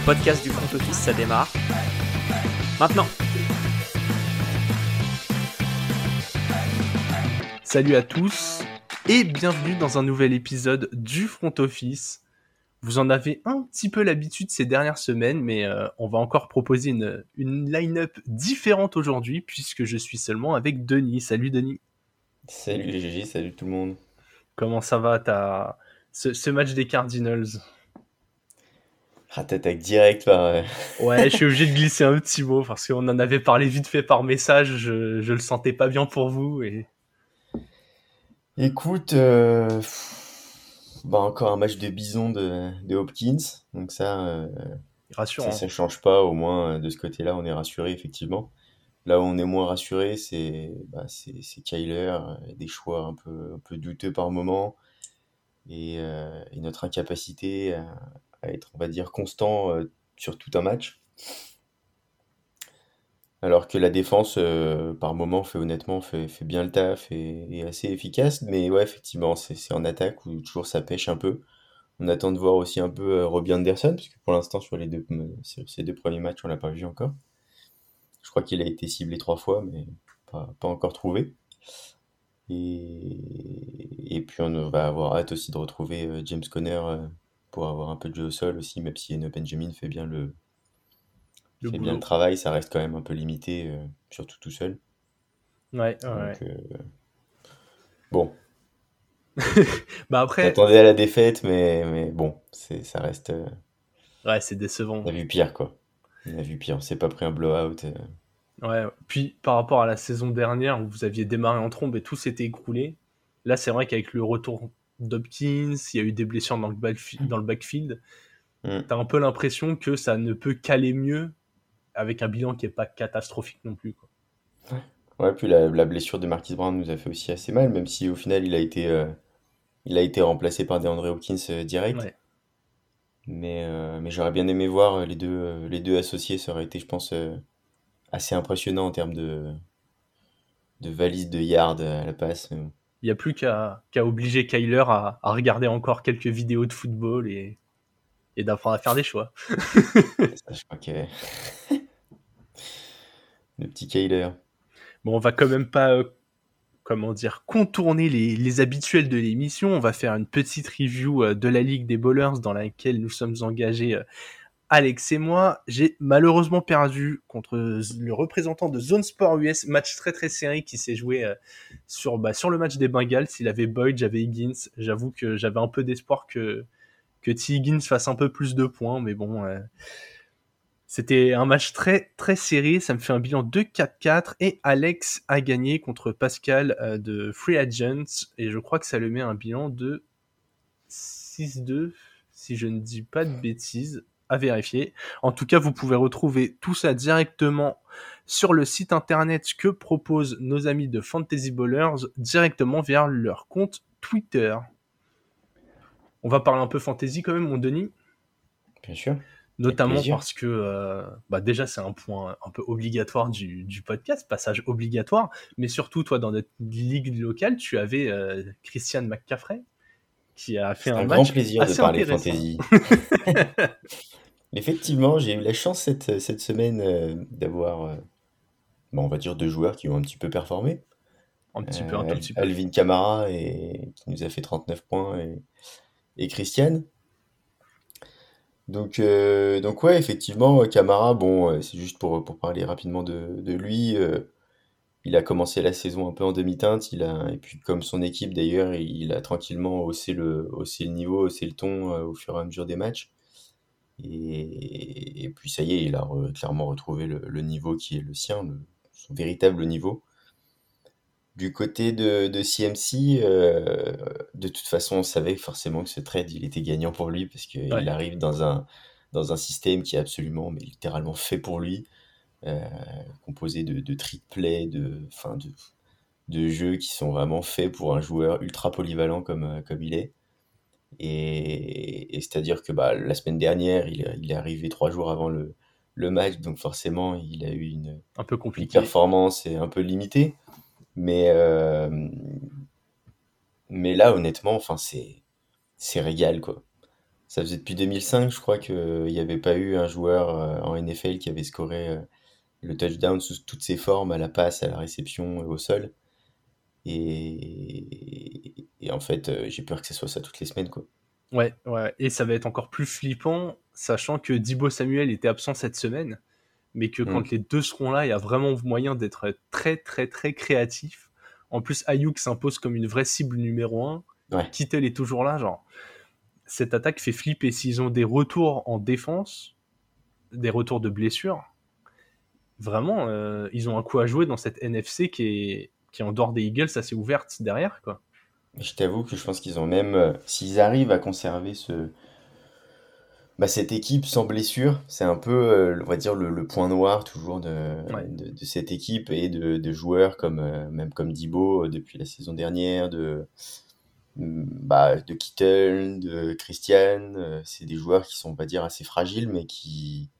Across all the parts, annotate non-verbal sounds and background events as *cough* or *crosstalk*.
Le podcast du front office, ça démarre. Maintenant. Salut à tous et bienvenue dans un nouvel épisode du front office. Vous en avez un petit peu l'habitude ces dernières semaines, mais euh, on va encore proposer une, une line-up différente aujourd'hui puisque je suis seulement avec Denis. Salut Denis. Salut GG, salut tout le monde. Comment ça va ta... ce, ce match des Cardinals? Ah, t'attaques direct par. euh, Ouais, je suis obligé de *laughs* glisser un petit mot parce qu'on en avait parlé vite fait par message. Je, je le sentais pas bien pour vous et Écoute, euh, bah encore un match de bison de, de Hopkins. Donc ça, euh, rassurant. ça, ça change pas. Au moins, euh, de ce côté-là, on est rassuré, effectivement. Là où on est moins rassuré, c'est bah, Kyler, des choix un peu, un peu douteux par moment. Et, euh, et notre incapacité à, à être, on va dire, constant euh, sur tout un match. Alors que la défense, euh, par moment, fait honnêtement, fait, fait bien le taf et est assez efficace. Mais ouais, effectivement, c'est en attaque où toujours ça pêche un peu. On attend de voir aussi un peu euh, Robbie Anderson, parce que pour l'instant, sur les deux, sur ces deux premiers matchs, on l'a pas vu encore. Je crois qu'il a été ciblé trois fois, mais pas, encore trouvé. Et, et puis on va avoir hâte aussi de retrouver James Conner pour avoir un peu de jeu au sol aussi, même si Eno Benjamin fait bien le, Le fait bien le travail, ça reste quand même un peu limité, euh, surtout tout seul. Ouais, ouais. Donc, euh, bon, *laughs* Bah après, j'attendais à la défaite, mais, mais bon, c'est, ça reste. euh, ouais, c'est décevant. on a vu pire, quoi. On a vu pire, on s'est pas pris un blowout. Ouais. Puis par rapport à la saison dernière où vous aviez démarré en trombe et tout s'était écroulé, là c'est vrai qu'avec le retour d'Hopkins, il y a eu des blessures dans le, dans le backfield. Mm. T'as un peu l'impression que ça ne peut qu'aller mieux avec un bilan qui est pas catastrophique non plus. Quoi. Ouais, puis la, la blessure de Marquis Brown nous a fait aussi assez mal, même si au final il a été, euh, il a été remplacé par DeAndre Hopkins euh, direct. Ouais. Mais, euh, mais j'aurais bien aimé voir les deux, euh, les deux associés, ça aurait été, je pense, euh, assez impressionnant en termes de, de valise de yards à la passe. mais bon. Il n'y a plus qu'à obliger Kyler à, à regarder encore quelques vidéos de football et, et d'apprendre à faire des choix. *laughs* Ça, je crois que. Le petit Kyler. Bon, on va quand même pas, euh, comment dire, contourner les, les habituels de l'émission. On va faire une petite review euh, de la Ligue des Bowlers dans laquelle nous sommes engagés, euh, Alex et moi. J'ai malheureusement perdu contre le représentant de Zone Sport US, match très très serré qui s'est joué euh, sur, bah, sur le match des Bengals. Il avait Boyd, j'avais Higgins. J'avoue que j'avais un peu d'espoir que, que T. Higgins fasse un peu plus de points, mais bon, euh, c'était un match très très serré, ça me fait un bilan de 4-4 et Alex a gagné contre Pascal euh, de Free Agents et je crois que ça le met un bilan de 6-2 si je ne dis pas de bêtises à vérifier. En tout cas, vous pouvez retrouver tout ça directement sur le site internet que proposent nos amis de Fantasy Ballers directement vers leur compte Twitter. On va parler un peu fantasy quand même, mon Denis. Bien sûr. Notamment parce que euh, bah déjà c'est un point un peu obligatoire du, du podcast, passage obligatoire, mais surtout toi dans notre ligue locale, tu avais euh, Christian McCaffrey qui a fait un, un match grand plaisir de parler fantasy. *laughs* *laughs* Effectivement, j'ai eu la chance cette, cette semaine euh, d'avoir, euh, bon, on va dire, deux joueurs qui ont un petit peu performé. Un petit peu, un Euh, tout Al- petit peu. Alvin Kamara, et, qui nous a fait 39 points, et, et Christian. Donc, euh, donc ouais, effectivement, Kamara, bon, euh, c'est juste pour, pour parler rapidement de, de lui. euh, il a commencé la saison un peu en demi-teinte, il a, et puis comme son équipe d'ailleurs, il, a tranquillement haussé le, haussé le niveau, haussé le ton euh, au fur et à mesure des matchs. Et, et puis ça y est, il a re- clairement retrouvé le, le niveau qui est le sien, le- son véritable niveau. Du côté de, de CMC, euh, de toute façon, on savait forcément que ce trade, il était gagnant pour lui parce qu'il Ouais. arrive dans un, dans un système qui est absolument, mais littéralement fait pour lui, composé de, play, de, enfin de, de jeux qui sont vraiment faits pour un joueur ultra polyvalent comme, euh, comme il est. Et, et c'est-à-dire que bah, la semaine dernière, il, est- il est arrivé trois jours avant le, le match, donc forcément, il a eu une, Un peu une compliqué. performance est un peu limitée. Mais, euh, mais là, honnêtement, enfin, c'est, c'est régal, quoi. Ça faisait depuis 2005, je crois, qu'il n'y avait pas eu un joueur euh, en NFL qui avait scoré euh, le touchdown sous toutes ses formes, à la passe, à la réception et au sol. Et, et en fait, euh, j'ai peur que ce soit ça toutes les semaines, quoi. Ouais, ouais, et ça va être encore plus flippant, sachant que Dibo Samuel était absent cette semaine, mais que quand Mm. les deux seront là, il y a vraiment moyen d'être très, très, très créatif. En plus, Ayuk s'impose comme une vraie cible numéro 1. Ouais. Kittel est toujours là, genre. Cette attaque fait flipper. S'ils ont des retours en défense, des retours de blessures, vraiment, euh, ils ont un coup à jouer dans cette NFC qui est, qui est en dehors des Eagles assez ouverte derrière, quoi. Je t'avoue que je pense qu'ils ont même, euh, s'ils arrivent à conserver ce, bah, cette équipe sans blessure, c'est un peu, euh, on va dire, le, le point noir toujours de, Ouais. de, de cette équipe et de, de joueurs comme, même comme Dibo depuis la saison dernière, de, mm, bah, de Kittel, de Christian. c'est des joueurs qui sont, on va dire, assez fragiles, mais qui,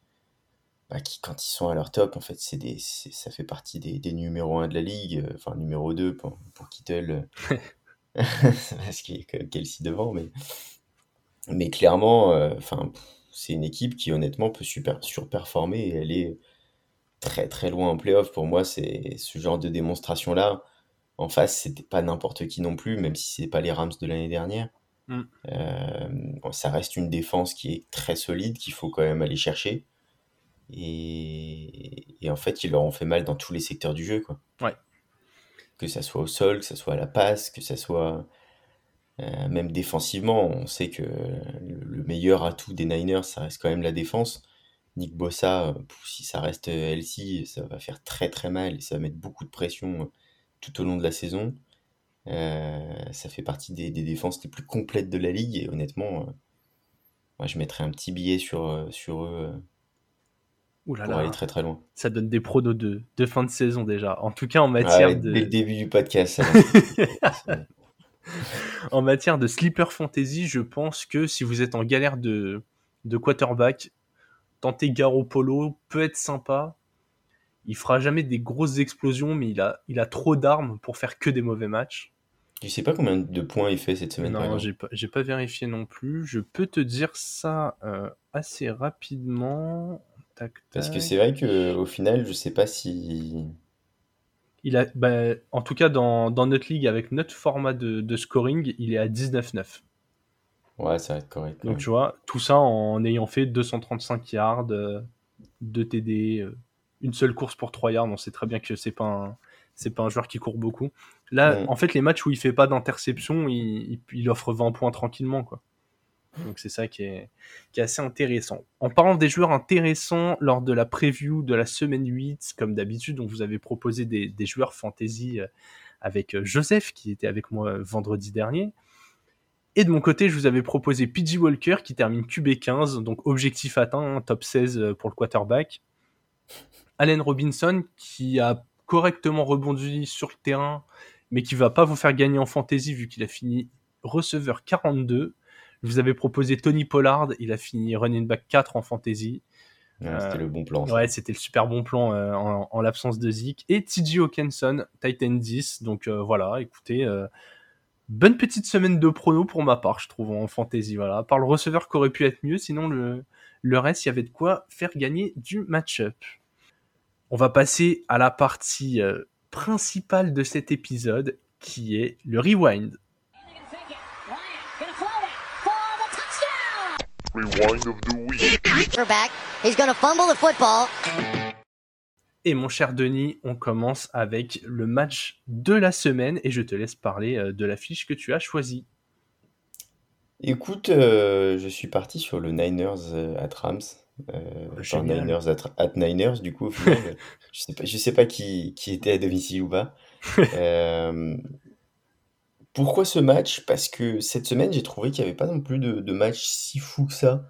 bah, qui quand ils sont à leur top, en fait, c'est des, ça fait partie des, des numéros 1 de la ligue, euh, enfin numéro 2 pour, pour Kittel. euh, *laughs* *laughs* parce qu'il y a Kelsey devant, mais, mais clairement, euh, enfin, c'est une équipe qui honnêtement peut super, surperformer et elle est très très loin en playoff. Pour moi, c'est ce genre de démonstration-là. En face, c'était pas n'importe qui non plus, même si c'est pas les Rams de l'année dernière. Mm. Euh, ça reste une défense qui est très solide, qu'il faut quand même aller chercher. Et, et en fait, ils leur ont fait mal dans tous les secteurs du jeu, quoi. Ouais. Que ça soit au sol, que ça soit à la passe, que ça soit euh, même défensivement. On sait que le, le meilleur atout des Niners, ça reste quand même la défense. Nick Bossa, si ça reste healthy, ça va faire très très mal et ça va mettre beaucoup de pression euh, tout au long de la saison. Euh, ça fait partie des, des défenses les plus complètes de la ligue et honnêtement, euh, moi je mettrais un petit billet sur, sur eux Ouh là pour là, aller très très loin. ça donne des pronos de, de fin de saison déjà. En tout cas, en matière ouais, de... Dès le début du podcast, ça. *laughs* En matière de sleeper fantasy, je pense que si vous êtes en galère de, de quarterback, tenter Garoppolo peut être sympa. Il fera jamais des grosses explosions, mais il a, il a trop d'armes pour faire que des mauvais matchs. Tu sais pas combien de points il fait cette semaine Non, j'ai pas, pas vérifié non plus. Je peux te dire ça euh, assez rapidement. Tac, Parce que c'est vrai que au final, je sais pas si. Il a, bah, en tout cas, dans, dans notre ligue, avec notre format de, de scoring, il est à 19-9. Ouais, ça va être correct. Donc tu vois, tout ça en ayant fait 235 yards, 2 TD, euh, une seule course pour 3 yards. On sait très bien que c'est pas un, c'est pas un joueur qui court beaucoup. Là, Mm. en fait, les matchs où il fait pas d'interception, il, il- il offre 20 points tranquillement, quoi. Donc c'est ça qui est, assez intéressant. En parlant des joueurs intéressants, lors de la preview de la semaine 8, comme d'habitude, on vous avait proposé des, joueurs fantasy euh, avec euh, Joseph, qui était avec moi euh, vendredi dernier. Et de mon côté, je vous avais proposé PG Walker, qui termine QB15, donc objectif atteint, hein, top 16 euh, pour le quarterback. Allen Robinson, qui a correctement rebondi sur le terrain, mais qui va pas vous faire gagner en fantasy, vu qu'il a fini receveur 42. Je vous avais proposé Tony Pollard, il a fini running back 4 en fantasy. Ouais, euh, C'était le bon plan. ça. Ouais, c'était le super bon plan euh, en, en l'absence de Zeke. Et TJ Hawkinson, Titan 10. Donc euh, voilà, écoutez, bonne petite semaine de prono pour ma part, je trouve, en fantasy. Voilà. Par le receveur qui aurait pu être mieux, sinon le, le reste, il y avait de quoi faire gagner du match-up. On va passer à la partie euh, principale de cet épisode, qui est le rewind. Rewind of the week. Quarterback. He's going to fumble the football. Et mon cher Denis, on commence avec le match de la semaine et je te laisse parler euh, de l'affiche que tu as choisie. Écoute, euh, je suis parti sur le Niners euh, at Rams. Euh, enfin. Niners at, at Niners, du coup, au final, *laughs* je sais pas, je sais pas qui, qui était à domicile ou pas. Euh, *laughs* pourquoi ce match? Parce que cette semaine, j'ai trouvé qu'il n'y avait pas non plus de, match si fou que ça.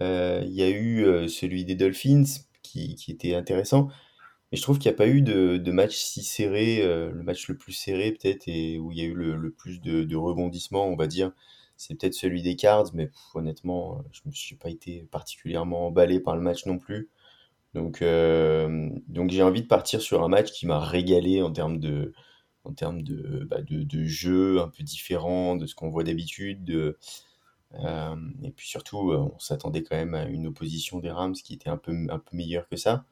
Euh, Il y a eu euh, celui des Dolphins qui, était intéressant, mais je trouve qu'il n'y a pas eu de, match si serré, euh, le match le plus serré peut-être, et où il y a eu le, plus de, rebondissements, on va dire. C'est peut-être celui des Cards, mais honnêtement, euh, je me suis pas été particulièrement emballé par le match non plus. Donc j'ai envie de partir sur un match qui m'a régalé en termes de, en termes de, bah, de, de jeu un peu différent de ce qu'on voit d'habitude, de, Euh, et puis surtout, euh, on s'attendait quand même à une opposition des Rams qui était un peu, un peu meilleure que ça.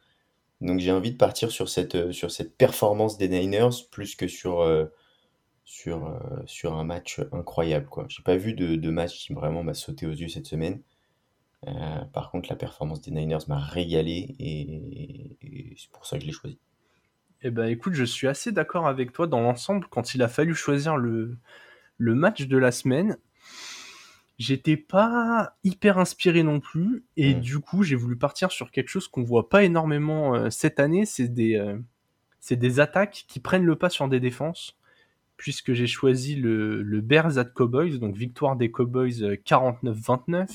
Donc j'ai envie de partir sur cette, euh, sur cette performance des Niners plus que sur, sur, sur un match incroyable. Quoi. J'ai pas vu de, match qui vraiment m'a sauté aux yeux cette semaine. Par contre, la performance des Niners m'a régalé et c'est pour ça que je l'ai choisi. Eh ben écoute, je suis assez d'accord avec toi dans l'ensemble quand il a fallu choisir le, le match de la semaine. J'étais pas hyper inspiré non plus et Mm. du coup j'ai voulu partir sur quelque chose qu'on voit pas énormément euh, cette année, c'est des, euh, c'est des attaques qui prennent le pas sur des défenses puisque j'ai choisi le, le Bears at Cowboys, donc victoire des Cowboys euh, 49-29.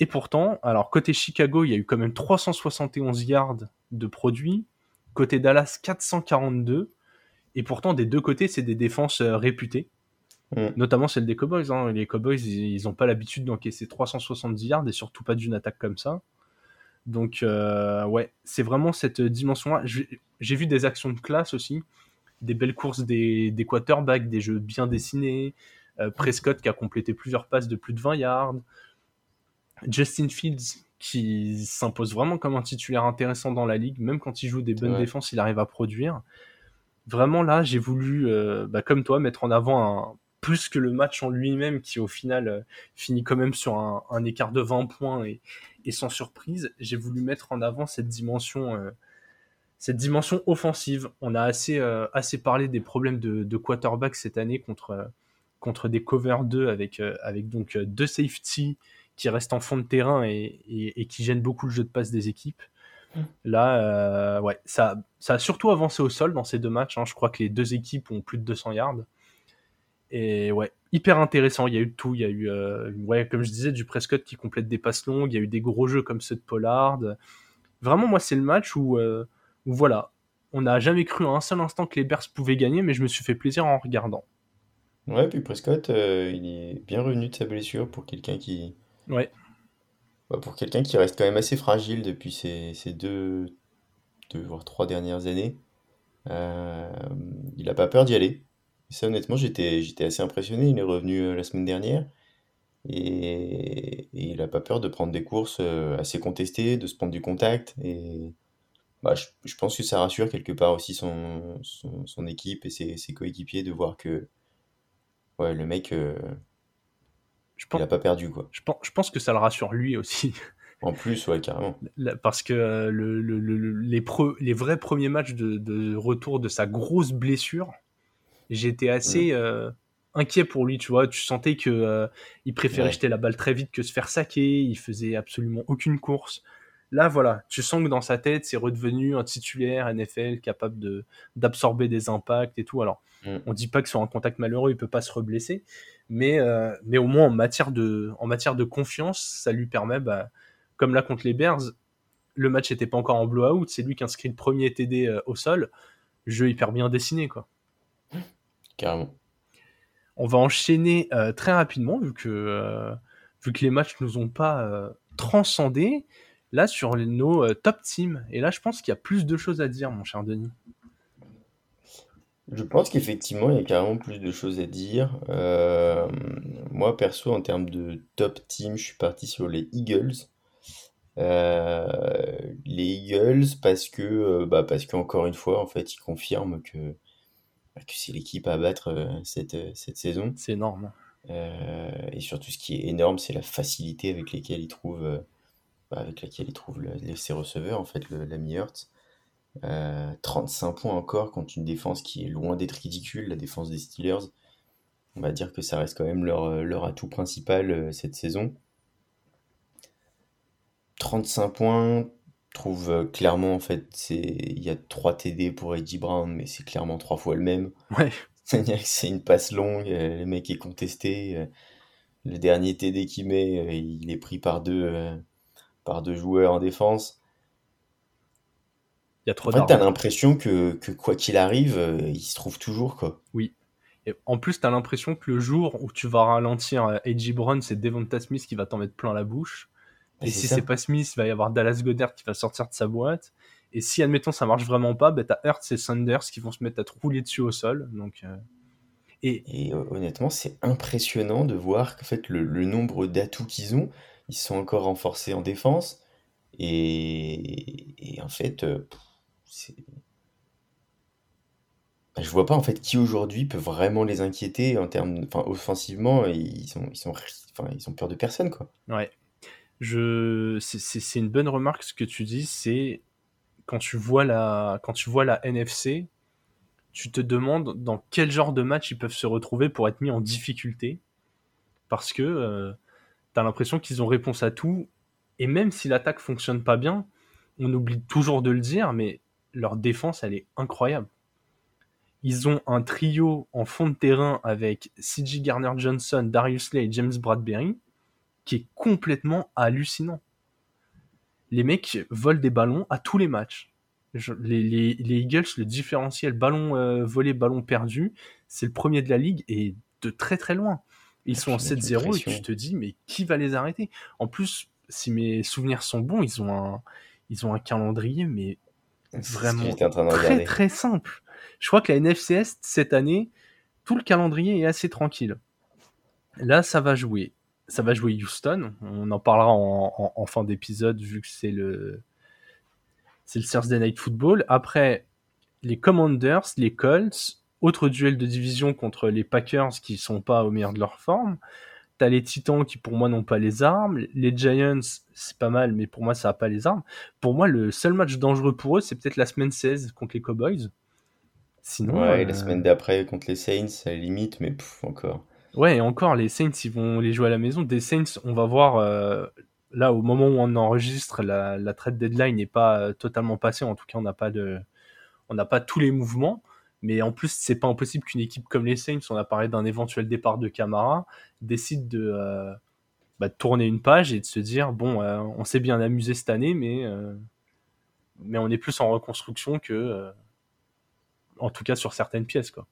Et pourtant, alors côté Chicago, il y a eu quand même 371 yards de produits. Côté Dallas, 442. Et pourtant, des deux côtés, c'est des défenses euh, réputées. Mm. Notamment celle des Cowboys. hein. Les Cowboys, ils n'ont pas l'habitude d'encaisser 370 yards et surtout pas d'une attaque comme ça. Donc, euh, ouais, c'est vraiment cette dimension-là. J'ai j'ai vu des actions de classe aussi. Des belles courses des, des quarterbacks, des jeux bien dessinés. Euh, Prescott qui a complété plusieurs passes de plus de 20 yards. Justin Fields qui s'impose vraiment comme un titulaire intéressant dans la ligue, même quand il joue des bonnes Ouais. défenses, il arrive à produire. Vraiment là, j'ai voulu, euh, bah, comme toi, mettre en avant un, plus que le match en lui-même qui au final euh, finit quand même sur un, un écart de 20 points et, et sans surprise, j'ai voulu mettre en avant cette dimension, euh, cette dimension offensive. On a assez, assez parlé des problèmes de, de quarterback cette année contre, contre des cover 2 avec, avec donc deux safety qui restent en fond de terrain et, et- et qui gênent beaucoup le jeu de passe des équipes. Là, euh, ouais, ça, ça a surtout avancé au sol dans ces deux matchs. hein. Je crois que les deux équipes ont plus de 200 yards. Et ouais, hyper intéressant. Il y a eu de tout. Il y a eu, euh, ouais, comme je disais, du Prescott qui complète des passes longues. Il y a eu des gros jeux comme ceux de Pollard. Vraiment, moi, c'est le match où, euh, où voilà, on n'a jamais cru à un seul instant que les Bears pouvaient gagner, mais je me suis fait plaisir en regardant. Ouais, puis Prescott, euh, il est bien revenu de sa blessure pour quelqu'un qui, Ouais, bah, pour quelqu'un qui reste quand même assez fragile depuis ces, ces deux, deux, voire trois dernières années. Euh, il n'a pas peur d'y aller. Et ça, honnêtement, j'étais, assez impressionné. Il est revenu euh, la semaine dernière et, il n'a pas peur de prendre des courses euh, assez contestées, de se prendre du contact. Et bah, je, je pense que ça rassure quelque part aussi son, son, équipe et ses, ses coéquipiers de voir que ouais, le mec, je il pense, n'a pas perdu, quoi. je pense, je pense que ça le rassure lui aussi. En plus, ouais, carrément. *laughs* Parce que euh, le, le- le- le- les, pre- les vrais premiers matchs de, de retour de sa grosse blessure, j'étais assez euh, inquiet pour lui, tu vois. Tu sentais que euh, il préférait Ouais. jeter la balle très vite que se faire saquer, il faisait absolument aucune course. Là, voilà, tu sens que dans sa tête, c'est redevenu un titulaire NFL capable de d'absorber des impacts et tout. Alors, Mm. on dit pas que sur un contact malheureux, il peut pas se reblesser, mais, euh, mais au moins en matière, de, en matière de confiance, ça lui permet, bah, comme là contre les Bears, le match n'était pas encore en blowout, c'est lui qui inscrit le premier TD euh, au sol, jeu hyper bien dessiné quoi. Carrément. On va enchaîner euh, très rapidement vu que, vu que les matchs nous ont pas transcendés là sur nos top teams. Et là, je pense qu'il y a plus de choses à dire, mon cher Denis. Je pense qu'effectivement, il y a carrément plus de choses à dire. Euh, moi, perso, en termes de top team, je suis parti sur les Eagles. Euh, les Eagles parce que, euh, bah, parce qu'encore une fois, en fait, ils confirment que, bah, que c'est l'équipe à battre cette, cette saison. C'est énorme. et surtout, ce qui est énorme, c'est la facilité avec laquelle ils trouvent, bah, avec laquelle ils trouvent le- les- ses receveurs, en fait, le, l'ami Hurts. Euh, 35 points encore contre une défense qui est loin d'être ridicule, la défense des Steelers. On va dire que ça reste quand même leur, euh, leur atout principal euh, cette saison. 35 points, trouve euh, clairement en fait, c'est il y a 3 TD pour Eddie Brown, mais c'est clairement trois fois le même. Ouais, *laughs* C'est-à-dire que c'est une passe longue, euh, le mec est contesté. euh, le dernier TD qu'il met, euh, il est pris par deux, euh, par deux joueurs en défense. Il y a trop En fait, t'as l'impression que, que quoi qu'il arrive, euh, il se trouve toujours, quoi. Oui. Et en plus, t'as l'impression que le jour où tu vas ralentir euh, A.J. Brown, c'est Devonta Smith qui va t'en mettre plein la bouche. Bah, Et c'est si c'est pas Smith, il va y avoir Dallas Goddard qui va sortir de sa boîte. Et si, admettons, ça marche vraiment pas, bah, t'as Hurts et Sanders qui vont se mettre à te rouler dessus au sol. Donc, euh, Et euh, honnêtement, c'est impressionnant de voir qu'en fait, le, le nombre d'atouts qu'ils ont, ils sont encore renforcés en défense. Et, et en fait, euh, bah, je vois pas en fait qui aujourd'hui peut vraiment les inquiéter en termes, enfin, offensivement, ils sont, ils sont, enfin, ils ont peur de personne, quoi. Ouais. Je... C'est une bonne remarque ce que tu dis, c'est quand tu vois la, quand tu vois la NFC, tu te demandes dans quel genre de match ils peuvent se retrouver pour être mis en difficulté. Parce que euh, t'as l'impression qu'ils ont réponse à tout. Et même si l'attaque fonctionne pas bien, on oublie toujours de le dire, mais leur défense, elle est incroyable. Ils ont un trio en fond de terrain avec CJ Garner-Johnson, Darius Slay et James Bradbury qui est complètement hallucinant. Les mecs volent des ballons à tous les matchs. Les, les- les Eagles, le différentiel ballon euh, volé, ballon perdu, c'est le premier de la ligue et de très très loin. Ils Ah, sont en puis, mec, une 7-0 et tu te dis, mais qui va les arrêter? En plus, si mes souvenirs sont bons, ils ont un, ils ont un calendrier, mais vraiment j'étais en train de très regarder. très simple. Je crois que la NFCS cette année, tout le calendrier est assez tranquille. Là, ça va jouer. Ça va jouer Houston. On en parlera en, en- en fin d'épisode vu que c'est le c'est le Thursday Night Football. Après, les Commanders, les Colts, autre duel de division contre les Packers qui sont pas au meilleur de leur forme. T'as les Titans qui pour moi n'ont pas les armes. Les Giants, c'est pas mal, mais pour moi ça a pas les armes. Pour moi, le seul match dangereux pour eux, c'est peut-être la semaine 16 contre les Cowboys. Sinon, Ouais, euh, la semaine d'après contre les Saints, à la limite, mais pff, encore. Ouais, et encore, les Saints, ils vont les jouer à la maison. Des Saints, on va voir, euh, là, au moment où on enregistre, la, la trade deadline n'est pas euh, totalement passée. En tout cas, on n'a pas de, on n'a pas tous les mouvements. Mais en plus, c'est pas impossible qu'une équipe comme les Saints, on a d'un éventuel départ de Camara, décide de, euh, bah, tourner une page et de se dire, bon, euh, on s'est bien amusé cette année, mais, euh, mais on est plus en reconstruction que, en tout cas, sur certaines pièces, quoi.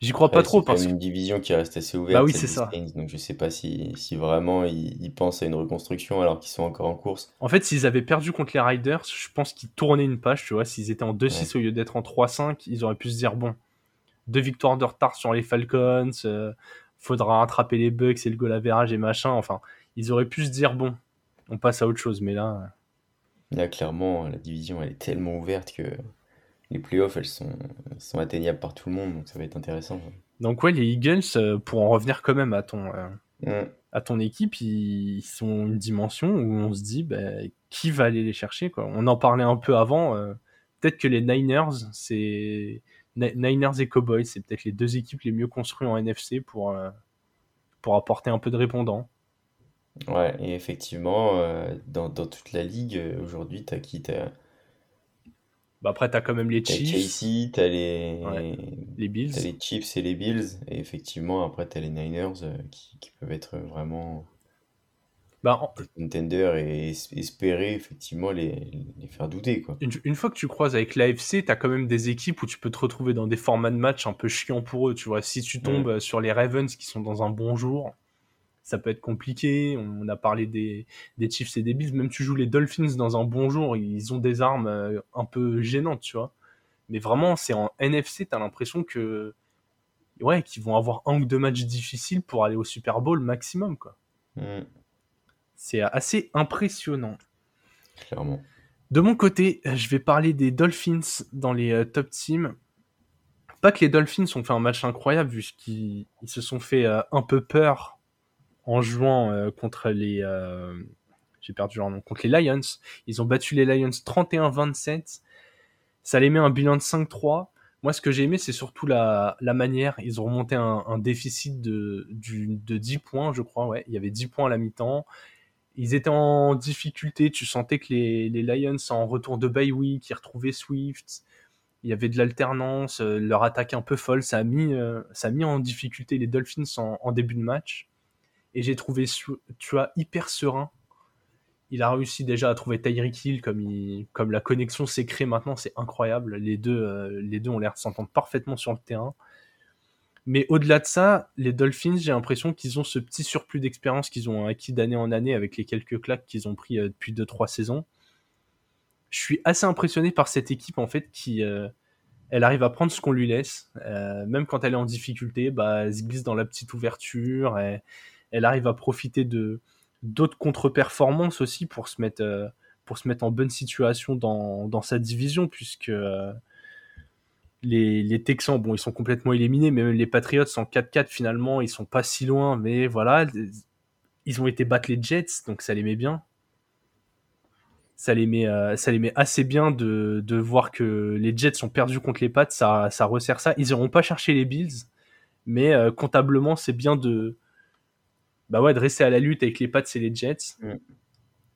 J'y crois pas trop c'est quand parce même que une division qui reste assez ouverte, Bah oui, c'est ça. Donc je sais pas si, si vraiment ils, ils pensent à une reconstruction alors qu'ils sont encore en course. En fait, s'ils avaient perdu contre les Riders, je pense qu'ils tournaient une page, tu vois. S'ils étaient en 2-6 au lieu d'être en 3-5, ils auraient pu se dire bon, deux victoires de retard sur les Falcons, euh, faudra rattraper les Bucks et le goal average et machin. Enfin, ils auraient pu se dire bon, on passe à autre chose. Mais là, Là, clairement, la division elle est tellement ouverte que les playoffs elles sont, elles sont atteignables par tout le monde, donc ça va être intéressant. donc ouais, les Eagles, euh, pour en revenir quand même à ton, euh, Mm. à ton équipe, ils sont une dimension où on se dit bah, qui va aller les chercher quoi. On en parlait un peu avant. euh, peut-être que les Niners, c'est Ni- Niners et Cowboys, c'est peut-être les deux équipes les mieux construites en NFC pour euh, pour apporter un peu de répondant. Ouais, et effectivement, dans, dans toute la ligue, aujourd'hui, t'as qui? T'as Bah après t'as quand même les t'as Chiefs, Casey, t'as les, Ouais. les t'as Bills. les Chiefs et les Bills, et effectivement, après, t'as les Niners euh, qui, qui peuvent être vraiment Bah en- des contenders et es- espérer effectivement les, les faire douter, quoi. une, une fois que tu croises avec l'AFC, t'as quand même des équipes où tu peux te retrouver dans des formats de match un peu chiants pour eux. Tu vois, si tu tombes euh, sur les Ravens qui sont dans un bon jour, ça peut être compliqué. On a parlé des, des Chiefs et des Bills. Même tu joues les Dolphins dans un bon jour, ils ont des armes euh, un peu gênantes, tu vois. Mais vraiment, c'est en NFC, t'as l'impression que ouais, qu'ils vont avoir un ou deux matchs difficiles pour aller au Super Bowl maximum, quoi. Mm, C'est assez impressionnant. clairement. De mon côté, je vais parler des Dolphins dans les euh, top teams. Pas que les Dolphins ont fait un match incroyable, vu qu'ils ils se sont fait euh, un peu peur en jouant euh, contre les. euh. Contre les Lions. Ils ont battu les Lions 31-27. Ça les met un bilan de 5-3. Moi, ce que j'ai aimé, c'est surtout la, manière. Ils ont remonté un, déficit de, du- de 10 points, je crois. Il y avait 10 points à la mi-temps ils étaient en difficulté. Tu sentais que les, les Lions, en retour de bye week, ils retrouvaient Swift. Il y avait de l'alternance, euh, leur attaque un peu folle. Ça a mis, en difficulté les Dolphins en début de match. Et j'ai trouvé Su- Tua hyper serein. Il a réussi déjà à trouver Tyreek Hill comme, la connexion s'est créée maintenant, c'est incroyable. Les deux, euh, les deux ont l'air de s'entendre parfaitement sur le terrain. Mais au-delà de ça, les Dolphins, j'ai l'impression qu'ils ont ce petit surplus d'expérience qu'ils ont acquis d'année en année avec les quelques claques qu'ils ont pris euh, depuis 2-3 saisons. Je suis assez impressionné par cette équipe en fait qui, euh, elle arrive à prendre ce qu'on lui laisse. Même quand elle est en difficulté, bah, elle se glisse dans la petite ouverture. Elle arrive à profiter de d'autres contre-performances aussi pour se mettre euh, en bonne situation dans, sa division puisque euh, les, Texans bon ils sont complètement éliminés mais même les Patriots en 4-4 finalement ils sont pas si loin mais voilà ils ont été battre les Jets donc ça les met bien ça les met, euh, assez bien de, voir que les Jets sont perdus contre les Pats, ça, ça resserre ça. Ils n'iront pas chercher les Bills, mais comptablement, c'est bien de, bah ouais, de rester à la lutte avec les Pats et les Jets, Mm.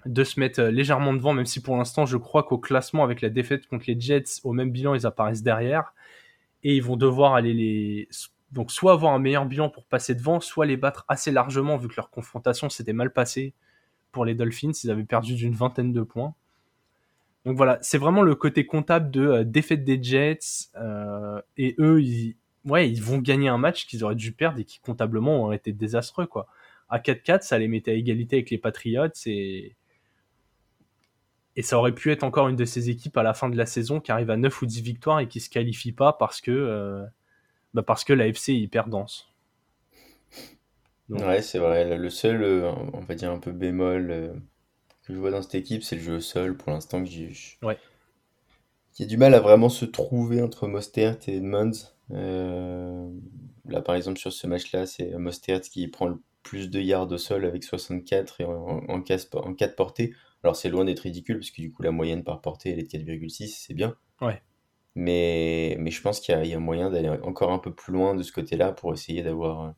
de se mettre euh, légèrement devant, même si pour l'instant, je crois qu'au classement, avec la défaite contre les Jets, au même bilan, ils apparaissent derrière, et ils vont devoir aller les. Donc, soit avoir un meilleur bilan pour passer devant, soit les battre assez largement, vu que leur confrontation s'était mal passée pour les Dolphins. Ils avaient perdu d'une vingtaine de points. Donc voilà, c'est vraiment le côté comptable de euh, défaite des Jets. euh, et eux, ils, ouais, ils vont gagner un match qu'ils auraient dû perdre et qui comptablement auraient été désastreux. Quoi. À 4-4, ça les mettait à égalité avec les Patriots. Et, et ça aurait pu être encore une de ces équipes à la fin de la saison qui arrive à 9 ou 10 victoires et qui se qualifie pas parce que, euh, bah parce que la FC est hyper dense. Donc- Ouais, c'est vrai. Le- seul, euh, on va dire un peu bémol euh, que je vois dans cette équipe, c'est le jeu au sol pour l'instant que j'ai. Ouais. Qui a du mal à vraiment se trouver entre Mostert et Edmonds. Euh, là, par exemple, sur ce match-là, c'est Mostert qui prend le plus de yards au sol avec 64 et en, en, en, casse- en 4 portées. Alors, c'est loin d'être ridicule parce que du coup, la moyenne par portée, elle est de 4,6, c'est bien. Ouais. Mais, mais je pense qu'il y y a moyen d'aller encore un peu plus loin de ce côté-là pour essayer d'avoir. euh,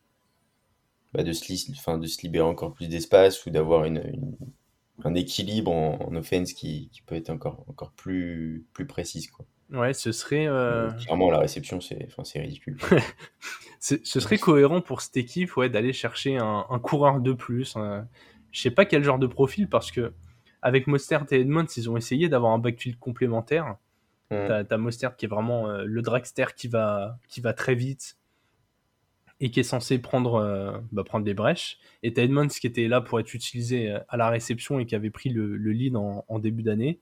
bah, de, se enfin, de se libérer encore plus d'espace ou d'avoir une, une- un équilibre en, en offense qui, qui peut être encore, encore plus, plus précise. Quoi. Ouais, ce serait. euh, Clairement, la réception, c'est enfin, c'est ridicule. *laughs* Ce serait cohérent pour cette équipe ouais, d'aller chercher un, un coureur de plus. un- Je sais pas quel genre de profil parce que avec Mostert et Edmonds, ils ont essayé d'avoir un backfield complémentaire. T'as as Mostert qui est vraiment euh, le dragster qui va, qui va très vite et qui est censé prendre, euh, bah, prendre des brèches. Et t'as Edmonds qui était là pour être utilisé euh, à la réception et qui avait pris le, le lead en, en début d'année.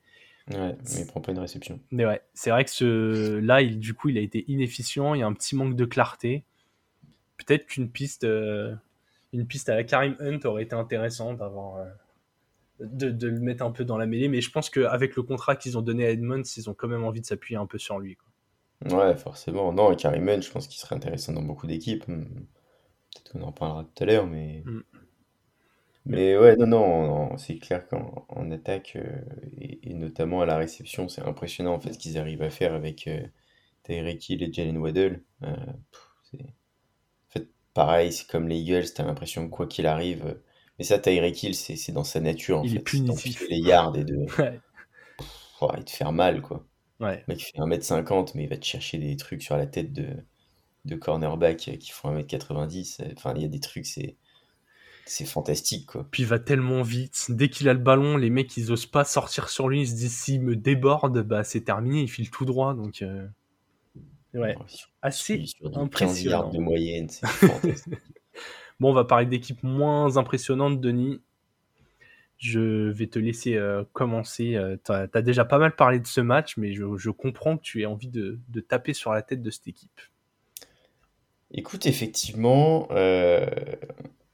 Ouais, mais il prend pas une réception. Mais ouais, c'est vrai que ce là, il, du coup, il a été inefficient. Il y a un petit manque de clarté. Peut-être qu'une piste, euh, une piste à la Karim Hunt aurait été intéressante d'avoir, euh, de, de le mettre un peu dans la mêlée. Mais je pense qu'avec le contrat qu'ils ont donné à Edmonds, ils ont quand même envie de s'appuyer un peu sur lui. quoi. Ouais, forcément. Non, Karim Hunt, je pense qu'il serait intéressant dans beaucoup d'équipes. Hmm. Peut-être qu'on en parlera tout à l'heure, mais... Mm. Mais ouais, non, non, c'est clair qu'en en attaque, euh, et, et notamment à la réception, c'est impressionnant en fait ce qu'ils arrivent à faire avec euh, Tyreek Hill et Jalen Waddle. Euh, pff, c'est... En fait, pareil, c'est comme les Eagles, t'as l'impression que quoi qu'il arrive... euh, Mais ça, Tyreek Hill, c'est c'est dans sa nature, en Il est fait. Punitif. d'enfiler les yards et de... *laughs* Ouais. Et de faire mal, quoi. Ouais. Le mec fait 1m50, mais il va te chercher des trucs sur la tête de, de cornerback qui font 1m90. Enfin, il y a des trucs, c'est c'est fantastique, quoi. Puis il va tellement vite. Dès qu'il a le ballon, les mecs, ils osent pas sortir sur lui. Ils se disent s'il me déborde, bah c'est terminé. Il file tout droit. Donc, euh, ouais, Sur, assez sur 15 impressionnant. de moyenne, c'est. *laughs* Bon, on va parler d'équipes moins impressionnantes, Denis. Je vais te laisser euh, commencer. Euh, T'as as déjà pas mal parlé de ce match, mais je, je comprends que tu aies envie de, de taper sur la tête de cette équipe. Écoute, effectivement, euh,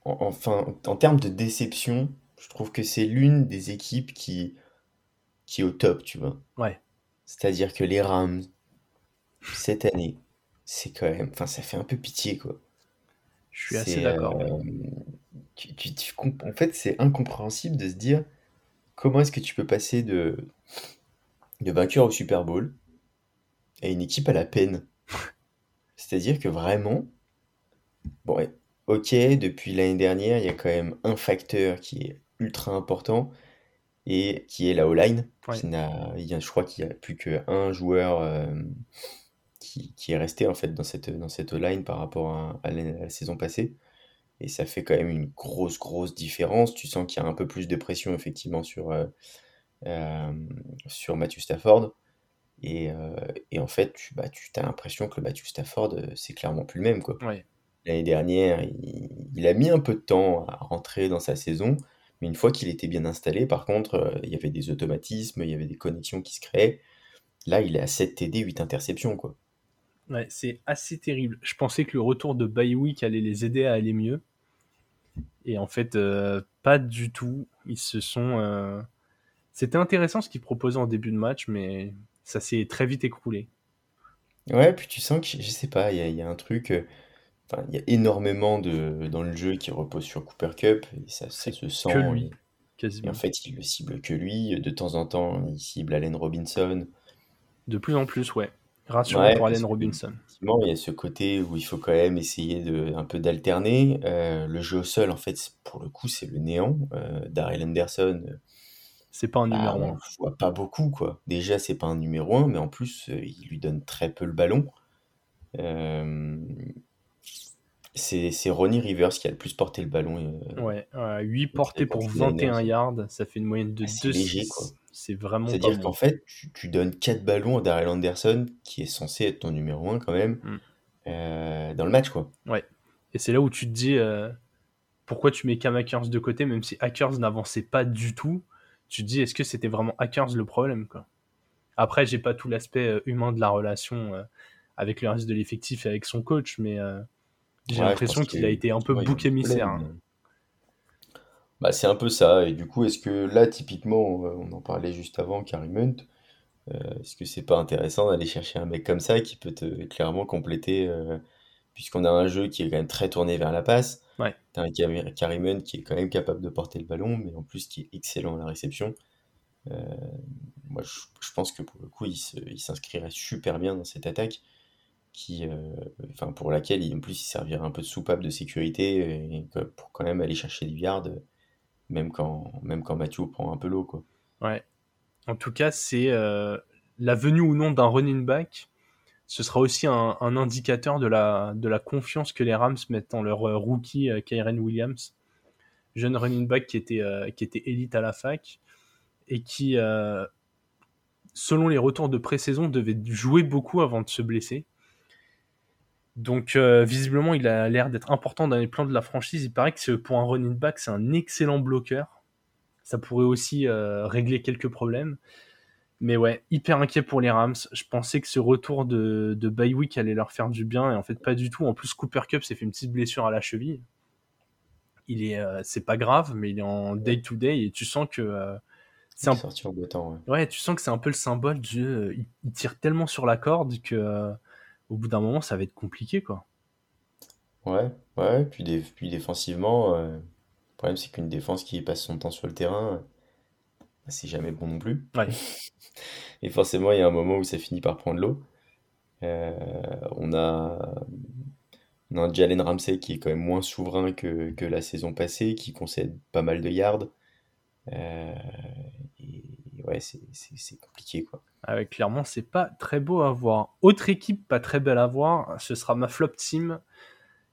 en, enfin, en termes de déception, je trouve que c'est l'une des équipes qui, qui est au top, tu vois. Ouais. C'est-à-dire que les Rams, cette année, c'est quand même, enfin, ça fait un peu pitié, quoi. Je suis assez d'accord. euh, tu- tu- tu comp- en fait, c'est incompréhensible de se dire comment est-ce que tu peux passer de, de vainqueur au Super Bowl à une équipe à la peine. *laughs* C'est-à-dire que vraiment, bon, ouais, ok, depuis l'année dernière, il y a quand même un facteur qui est ultra important et qui est la O-line. Ouais. je crois qu'il n'y a plus qu'un joueur euh, qui, qui est resté en fait dans cette, dans cette O-line par rapport à, à la, à la saison passée. Et ça fait quand même une grosse, grosse différence. Tu sens qu'il y a un peu plus de pression effectivement sur, euh, euh, sur Matthew Stafford. Et, euh, et en fait, tu, bah, tu as l'impression que le Matthew Stafford, euh, c'est clairement plus le même, quoi. L'année dernière, il, il a mis un peu de temps à rentrer dans sa saison, mais une fois qu'il était bien installé, par contre, il y avait des automatismes, il y avait des connexions qui se créaient. Là, il est à 7 TD, 8 interceptions, quoi. Ouais, c'est assez terrible. Je pensais que le retour de Baywick allait les aider à aller mieux. Et en fait, euh, pas du tout. Ils se sont. euh, C'était intéressant ce qu'ils proposaient en début de match, mais ça s'est très vite écroulé. Ouais, puis tu sens que, je sais pas, il y y a un truc. euh, Enfin, il y a énormément de, dans le jeu qui repose sur Cooper Cup, et ça, ça se sent. que lui. Et en fait, il le cible que lui. De temps en temps, il cible Allen Robinson. De plus en plus, ouais. Rassurant Ouais, pour Allen Robinson. Effectivement, il y a ce côté où il faut quand même essayer de un peu d'alterner. Euh, le jeu au sol, en fait, pour le coup, c'est le néant. Euh, Darrell Anderson, euh, C'est pas un bah, numéro on 1. le voit pas beaucoup, quoi. Déjà, c'est pas un numéro un, mais en plus, euh, il lui donne très peu le ballon. C'est Ronnie Rivers qui a le plus porté le ballon. Ouais, 8 portés pour contre les Niners. 21 yards, ça fait une moyenne de Ah, c'est 2 léger, quoi. C'est vraiment C'est-à-dire qu'en fait, tu, tu donnes 4 ballons à Darrell Anderson, qui est censé être ton numéro 1 quand même, Mm. euh, dans le match, quoi. Et c'est là où tu te dis euh, pourquoi tu mets Cam Akers de côté, même si Akers n'avançait pas du tout. Tu te dis est-ce que c'était vraiment Akers le problème quoi? Après, j'ai pas tout l'aspect euh, humain de la relation euh, avec le reste de l'effectif et avec son coach, mais j'ai Ouais, l'impression qu'il a été un peu ouais, bouc émissaire. hein. Bah, c'est un peu ça. Et du coup, est-ce que là, typiquement, euh, on en parlait juste avant, Carrie Munt, euh, est-ce que c'est pas intéressant d'aller chercher un mec comme ça qui peut te clairement compléter, euh, puisqu'on a un jeu qui est quand même très tourné vers la passe. Ouais. T'as un Carrie Munt qui est quand même capable de porter le ballon, mais en plus qui est excellent à la réception. Euh, moi, je, je pense que pour le coup, il se- il s'inscrirait super bien dans cette attaque, qui, euh, enfin, pour laquelle, il- en plus, il servirait un peu de soupape de sécurité et pour quand même aller chercher du yard, même quand, même quand Mathieu prend un peu l'eau, quoi. Ouais. En tout cas, c'est euh, la venue ou non d'un running back. Ce sera aussi un, indicateur de la, de la confiance que les Rams mettent en leur euh, rookie euh, Kyren Williams, jeune running back qui était, qui était élite à la fac et qui, selon les retours de pré-saison, devait jouer beaucoup avant de se blesser. Donc, euh, visiblement, il a l'air d'être important dans les plans de la franchise. Il paraît que pour un running back, c'est un excellent bloqueur. Ça pourrait aussi euh, régler quelques problèmes. Mais ouais, hyper inquiet pour les Rams. Je pensais que ce retour de, de bye week allait leur faire du bien, et en fait, pas du tout. En plus, Cooper Cup s'est fait une petite blessure à la cheville. Il est, euh, c'est pas grave, mais il est en day to day, et tu sens que c'est Il un est sorti en beau temps, ouais. Ouais, tu sens que c'est un peu le symbole du. il, tire tellement sur la corde que au bout d'un moment, ça va être compliqué, quoi. Ouais, ouais, puis, puis défensivement, euh, le problème c'est qu'une défense qui passe son temps sur le terrain, bah, c'est jamais bon non plus. Ouais. *laughs* Et forcément, il y a un moment où ça finit par prendre l'eau. Euh, on a, on a un Jalen Ramsey qui est quand même moins souverain que, que la saison passée, qui concède pas mal de yards. Euh, et ouais, c'est compliqué, quoi. Ouais, clairement, c'est pas très beau à voir. Autre équipe pas très belle à voir, ce sera ma flop team.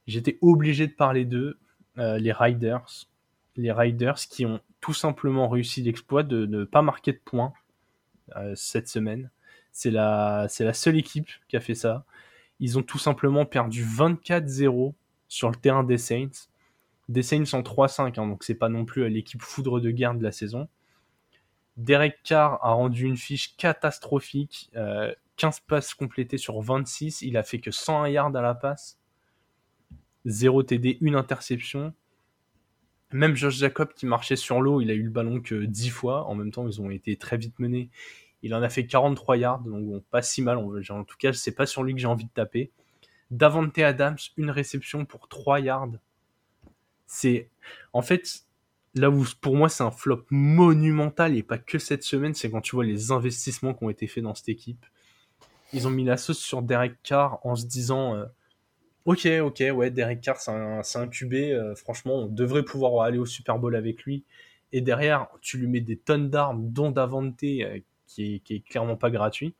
J'étais obligé de parler d'eux, euh, les Riders. Les Riders qui ont tout simplement réussi l'exploit de ne pas marquer de points euh, cette semaine. C'est la, la seule équipe qui a fait ça. Ils ont tout simplement perdu 24-0 sur le terrain des Saints. Des Saints en 3-5, hein, donc c'est pas non plus euh, l'équipe foudre de guerre de la saison. Derek Carr a rendu une fiche catastrophique. euh, 15 passes complétées sur 26. Il a fait que 101 yards à la passe. 0 TD, une interception. Même Josh Jacob qui marchait sur l'eau, il a eu le ballon que 10 fois. En même temps, ils ont été très vite menés. Il en a fait 43 yards, donc pas si mal. En tout cas, c'est pas sur lui que j'ai envie de taper. Davante Adams, une réception pour 3 yards. C'est. En fait, là où pour moi c'est un flop monumental et pas que cette semaine, c'est quand tu vois les investissements qui ont été faits dans cette équipe. Ils ont mis la sauce sur Derek Carr en se disant euh, Ok, ok, ouais, Derek Carr c'est un, un QB, euh, franchement, on devrait pouvoir aller au Super Bowl avec lui. Et derrière, tu lui mets des tonnes d'armes, dont Davante, euh, qui, est, clairement pas gratuit.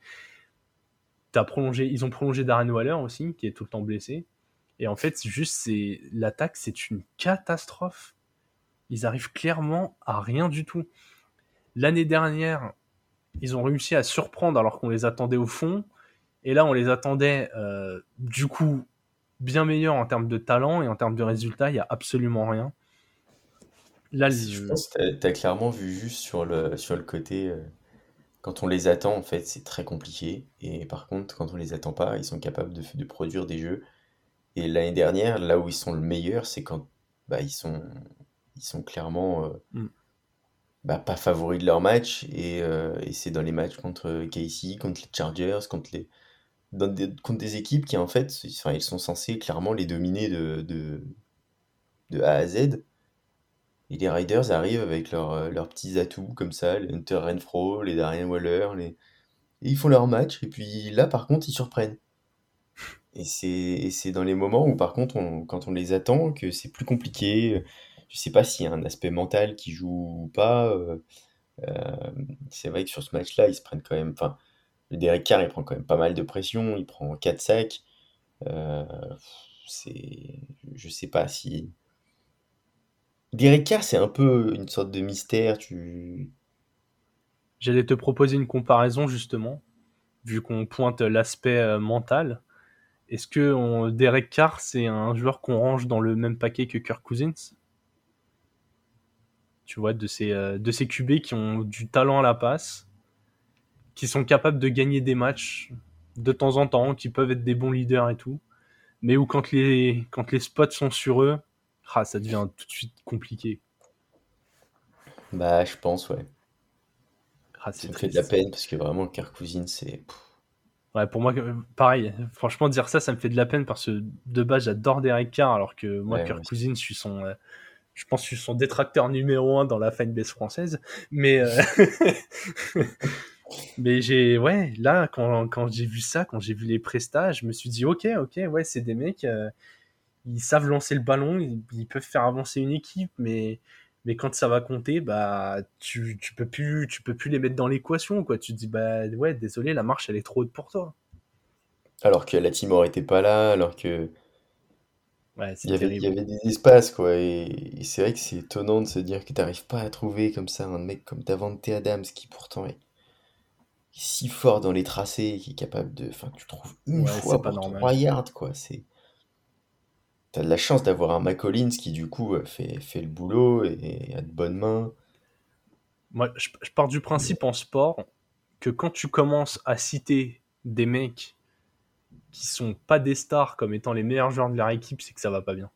Ils ont prolongé Darren Waller aussi, qui est tout le temps blessé. Et en fait, juste, l'attaque, c'est une catastrophe. Ils arrivent clairement à rien du tout. L'année dernière, ils ont réussi à surprendre alors qu'on les attendait au fond. Et là, on les attendait euh, du coup bien meilleurs en termes de talent et en termes de résultats. Il n'y a absolument rien. Là, Je le- pense que t'as, t'as clairement vu juste sur le, sur le côté, euh, quand on les attend, en fait, c'est très compliqué. Et par contre, quand on les attend pas, ils sont capables de, de produire des jeux. Et l'année dernière, là où ils sont le meilleur, c'est quand bah, ils sont, ils sont clairement euh, Mm. bah, pas favoris de leur match. Et, euh, et c'est dans les matchs contre Casey, contre les Chargers, contre les, dans des, contre des équipes qui, en fait, ils sont censés clairement les dominer de, de, de A à Z. Et les Riders arrivent avec leurs euh, leurs petits atouts comme ça, les Hunter Renfro, les Darien Waller, les... et ils font leur match. Et puis là, par contre, ils surprennent. Et c'est et c'est dans les moments où, par contre, on- quand on les attend, que c'est plus compliqué. Je sais pas s'il y a un aspect mental qui joue ou pas. euh, euh, c'est vrai que sur ce match-là, ils se prennent quand même. Derek Carr, il prend quand même pas mal de pression. Il prend 4 sacs. Euh, c'est. Je sais pas si. Derek Carr, c'est un peu une sorte de mystère. Tu. J'allais te proposer une comparaison justement, vu qu'on pointe l'aspect mental. Est-ce que Derek Carr, c'est un joueur qu'on range dans le même paquet que Kirk Cousins? Tu vois, de ces, euh, de ces QB qui ont du talent à la passe, qui sont capables de gagner des matchs de temps en temps, qui peuvent être des bons leaders et tout, mais où quand les, quand les spots sont sur eux, ah, ça devient tout de suite compliqué. Bah, je pense, ouais. Ah, Ça me fait de la peine parce que vraiment, Cousins, c'est. Ouais, pour moi, pareil. Franchement, dire ça, ça me fait de la peine parce que de base, j'adore Derek Carr, alors que moi, Ouais, Kirk je suis son, euh, je pense, que je suis son détracteur numéro un dans la fanbase française. Mais, euh, *laughs* mais j'ai, ouais, là, quand, quand j'ai vu ça, quand j'ai vu les prestats, je me suis dit, ok, ok, ouais, c'est des mecs, euh, ils savent lancer le ballon, ils, ils peuvent faire avancer une équipe, mais, mais quand ça va compter, bah, tu, tu peux plus, tu peux plus les mettre dans l'équation, quoi. Tu te dis, bah, ouais, désolé, la marche, elle est trop haute pour toi. Alors que la Timor était pas là, alors que. Ouais, Il y avait, il y terrible. avait des espaces, quoi. Et, et c'est vrai que c'est étonnant de se dire que t'arrives pas à trouver comme ça un mec comme Davante Adams qui pourtant est si fort dans les tracés, qui est capable de. Enfin, tu trouves une Ouais, fois pas pour normal. 3 yards, quoi. C'est. T'as de la chance d'avoir un McCollins qui, du coup, euh, fait, fait le boulot et, et a de bonnes mains. Moi, je, je pars du principe en sport que quand tu commences à citer des mecs qui sont pas des stars comme étant les meilleurs joueurs de leur équipe, c'est que ça va pas bien.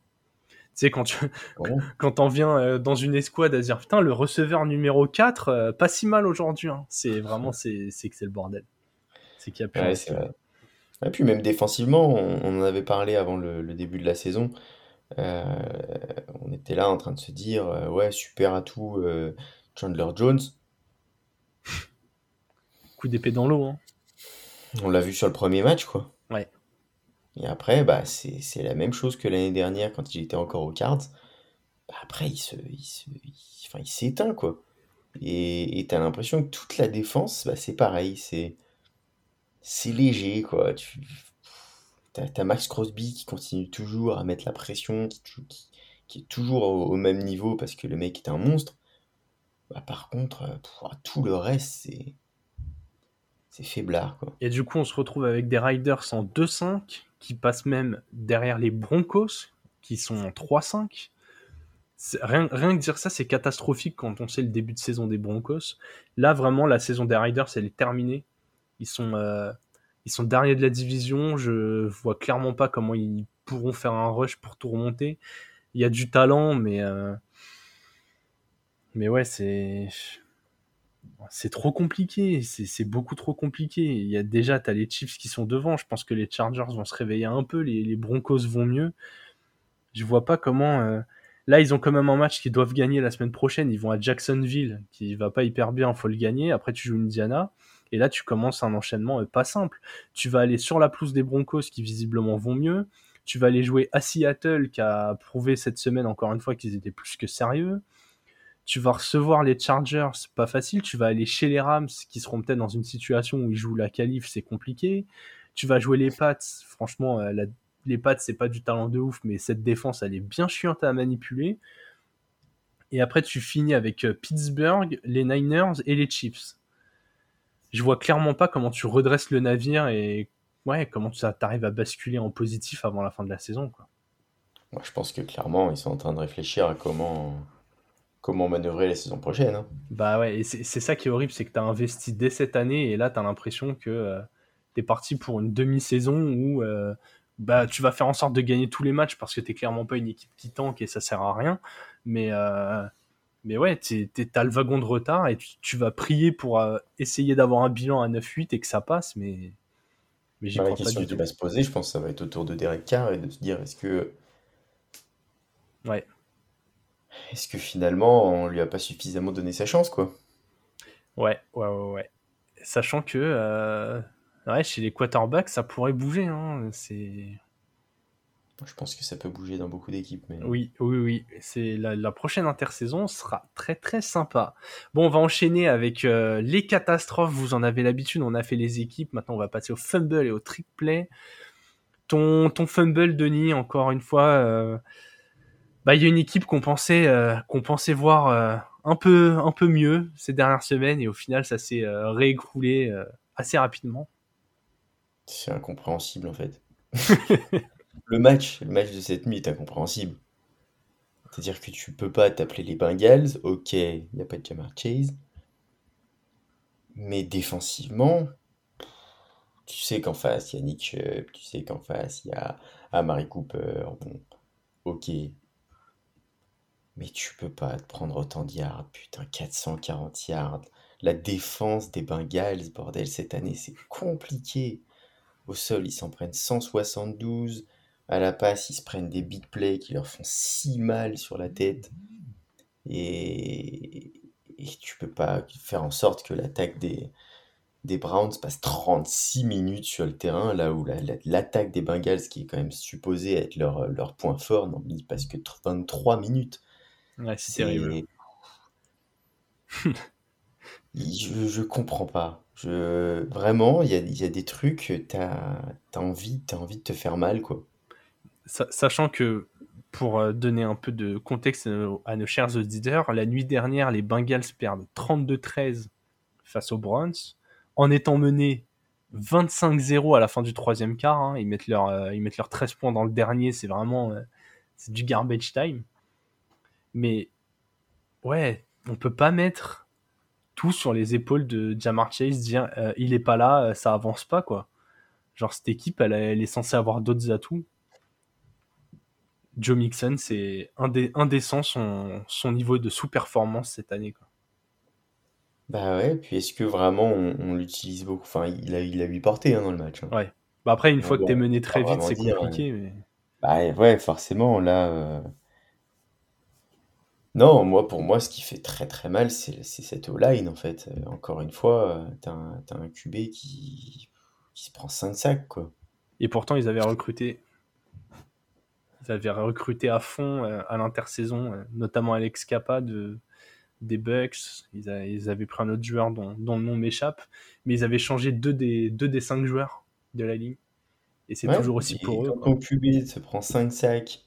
Tu sais, quand tu Voilà. *laughs* quand t'en viens euh, dans une escouade à se dire putain, le receveur numéro 4, euh, pas si mal aujourd'hui. hein. C'est vraiment, c'est c'est que c'est le bordel. C'est qu'il y a plus Ouais, vrai. Et puis même défensivement, on, on en avait parlé avant le, le début de la saison. Euh, on était là en train de se dire, euh, ouais, super atout euh, Chandler Jones. Coup d'épée dans l'eau. Hein. On l'a vu sur le premier match, quoi. Ouais. Et après, bah, c'est, la même chose que l'année dernière quand il était encore aux Cards. Bah, après, il se, il se, il- enfin, il s'éteint, quoi. Et, t'as l'impression que toute la défense, bah, c'est pareil. C'est, c'est léger, quoi. Tu, t'as, Max Crosby qui continue toujours à mettre la pression, qui, qui, qui est toujours au, au même niveau parce que le mec est un monstre. Bah, par contre, euh, tout le reste, c'est, c'est faiblard, quoi. Et du coup, on se retrouve avec des Riders en 2-5 qui passent même derrière les Broncos qui sont en 3-5. C'est- Rien, rien que dire ça, c'est catastrophique quand on sait le début de saison des Broncos. Là, vraiment, la saison des Riders, elle est terminée. Ils sont, euh, ils sont de la division. Je vois clairement pas comment ils pourront faire un rush pour tout remonter. Il y a du talent, mais, euh, mais ouais, c'est c'est trop compliqué, c'est beaucoup trop compliqué. Il y a déjà, tu as les Chiefs qui sont devant. Je pense que les Chargers vont se réveiller un peu, les, les Broncos vont mieux. Je vois pas comment. euh, Là, ils ont quand même un match qu'ils doivent gagner la semaine prochaine. Ils vont à Jacksonville, qui va pas hyper bien, faut le gagner. Après, tu joues Indiana. Et là, tu commences un enchaînement euh, pas simple. Tu vas aller sur la pelouse des Broncos, qui visiblement vont mieux. Tu vas aller jouer à Seattle, qui a prouvé cette semaine encore une fois qu'ils étaient plus que sérieux tu vas recevoir les Chargers, c'est pas facile. Tu vas aller chez les Rams, qui seront peut-être dans une situation où ils jouent la qualif, c'est compliqué. Tu vas jouer les Pats, franchement, euh, les Pats, c'est pas du talent de ouf, mais cette défense, elle est bien chiante à manipuler. Et après, tu finis avec euh, Pittsburgh, les Niners et les Chiefs. Je vois clairement pas comment tu redresses le navire et ouais, comment ça t'arrives à basculer en positif avant la fin de la saison. Je pense que clairement, ils sont en train de réfléchir à comment, comment manœuvrer la saison prochaine. hein. Bah ouais, et c'est ça qui est horrible, c'est que tu as investi dès cette année et là tu as l'impression que tu es parti pour une demi-saison où euh, bah, tu vas faire en sorte de gagner tous les matchs parce que tu clairement pas une équipe qui tank et ça sert à rien. Mais, euh, mais ouais, tu as le wagon de retard et tu, tu vas prier pour euh, essayer d'avoir un bilan à 9-8 et que ça passe, mais, mais j'y la question qui va se poser, je pense que ça va être autour de Derek Carr et de se dire est-ce que, Ouais. Est-ce que finalement on lui a pas suffisamment donné sa chance, quoi? Ouais, ouais, ouais, ouais. Sachant que euh, ouais, chez les quarterbacks, ça pourrait bouger. Hein. C'est... Je pense que ça peut bouger dans beaucoup d'équipes, mais Oui, oui, oui. C'est la, la prochaine intersaison sera très très sympa. Bon, on va enchaîner avec euh, les catastrophes. Vous en avez l'habitude. On a fait les équipes. Maintenant, on va passer au fumble et au trick play. Ton, ton fumble, Denis, encore une fois, euh, bah, il y a une équipe qu'on pensait, euh, qu'on pensait voir euh, un peu, un peu mieux ces dernières semaines et au final, ça s'est euh, réécroulé euh, assez rapidement. c'est incompréhensible en fait. *laughs* Le match, le match de cette nuit est incompréhensible. C'est-à-dire que tu peux pas t'appeler les Bengals, ok, il n'y a pas de Jamar Chase, mais défensivement, tu sais qu'en face il y a Nick Chubb, tu sais qu'en face il y a Amari Cooper, bon, ok, mais tu peux pas te prendre autant de yards, putain, 440 yards. La défense des Bengals, bordel, cette année c'est compliqué. Au sol, ils s'en prennent 172. À la passe, ils se prennent des big plays qui leur font si mal sur la tête. Et, tu peux pas faire en sorte que l'attaque des, Browns passe 36 minutes sur le terrain, là où la- la- l'attaque des Bengals, qui est quand même supposée être leur, point fort, il passe que 23 minutes. Ouais, c'est terrible. *laughs* je, je comprends pas. Je, vraiment, il y a, il y a des trucs, t'as, t'as envie, envie de te faire mal, quoi. Sa- Sachant que, pour euh, donner un peu de contexte à nos, à nos chers auditeurs, la nuit dernière, les Bengals perdent 32-13 face aux Browns, en étant menés 25-0 à la fin du troisième quart. hein. Ils, mettent leur, euh, ils mettent leurs 13 points dans le dernier, c'est vraiment euh, c'est du garbage time. Mais ouais, on peut pas mettre tout sur les épaules de Jamar Chase, dire euh, il est pas là, euh, ça avance pas, quoi. Genre, cette équipe, elle, elle est censée avoir d'autres atouts. Joe Mixon, c'est indé- indécent son, son niveau de sous-performance cette année. Quoi. Bah ouais, puis est-ce que vraiment on, on l'utilise beaucoup? Enfin, il a, il a lui porté hein, dans le match. hein. Ouais. Bah après, une fois que t'es mené très vite, c'est compliqué. Mais... Bah ouais, forcément, là. euh, Non, moi, pour moi, ce qui fait très très mal, c'est c'est cette O-line, en fait. Euh, Encore une fois, euh, t'as un, t'as un QB qui, qui se prend 5 sacs, quoi. Et pourtant, ils avaient recruté. Ils avaient recruté à fond euh, à l'intersaison, euh, notamment Alex Kappa de, des Bucks. Ils, a- ils avaient pris un autre joueur dont, dont le nom m'échappe. Mais ils avaient changé deux des, deux des cinq joueurs de la ligne. Et c'est Ouais, toujours aussi et pour eux. quand quoi. ton QB se prend 5 sacs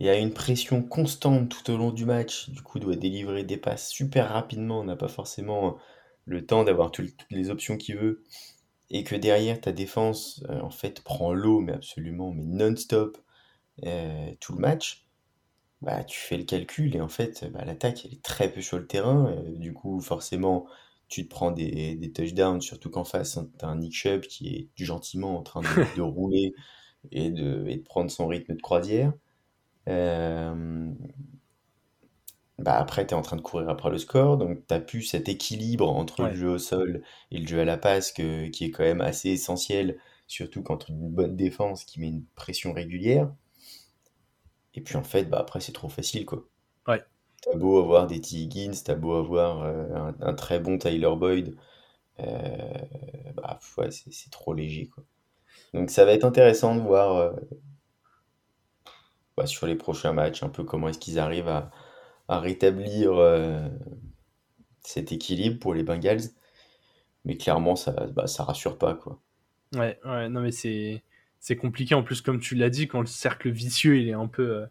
et a une pression constante tout au long du match, du coup doit délivrer des passes super rapidement, n'a pas forcément le temps d'avoir tout- toutes les options qu'il veut, et que derrière ta défense euh, en fait prend l'eau mais absolument mais non-stop euh, tout le match, bah tu fais le calcul et en fait bah, l'attaque elle est très peu sur le terrain, euh, du coup forcément tu te prends des, des touchdowns, surtout qu'en face hein, t'as un Nick Chubb qui est gentiment en train de, de *laughs* rouler et de, et de prendre son rythme de croisière. Euh, bah après, tu es en train de courir après le score, donc tu plus cet équilibre entre Ouais. le jeu au sol et le jeu à la passe que- qui est quand même assez essentiel, surtout contre une bonne défense qui met une pression régulière. Et puis en fait, bah après, c'est trop facile, quoi. Ouais. T'as beau avoir des T. Higgins, t'as beau avoir euh, un, un très bon Tyler Boyd, euh, bah ouais, c'est c'est trop léger, quoi. Donc ça va être intéressant de voir euh, bah, sur les prochains matchs un peu comment est-ce qu'ils arrivent à, à rétablir euh, cet équilibre pour les Bengals. Mais clairement, ça, bah, ça rassure pas, quoi. Ouais, ouais, non mais c'est c'est compliqué en plus comme tu l'as dit quand le cercle vicieux il est un peu euh,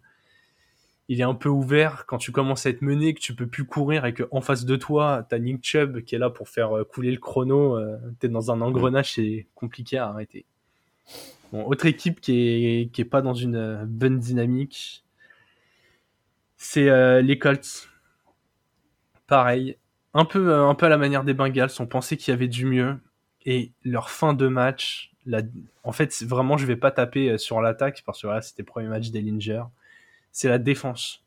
il est un peu ouvert quand tu commences à être mené que tu peux plus courir et que en face de toi t'as Nick Chubb qui est là pour faire euh, couler le chrono euh, t'es dans un engrenage c'est compliqué à arrêter bon autre équipe qui est qui est pas dans une euh, bonne dynamique c'est euh, les Colts pareil, un peu, euh, un peu à la manière des Bengals, on pensait qu'il y avait du mieux. Et leur fin de match, en fait, vraiment, je vais pas taper sur l'attaque parce que voilà, c'était le premier match d'Ellinger. C'est la défense.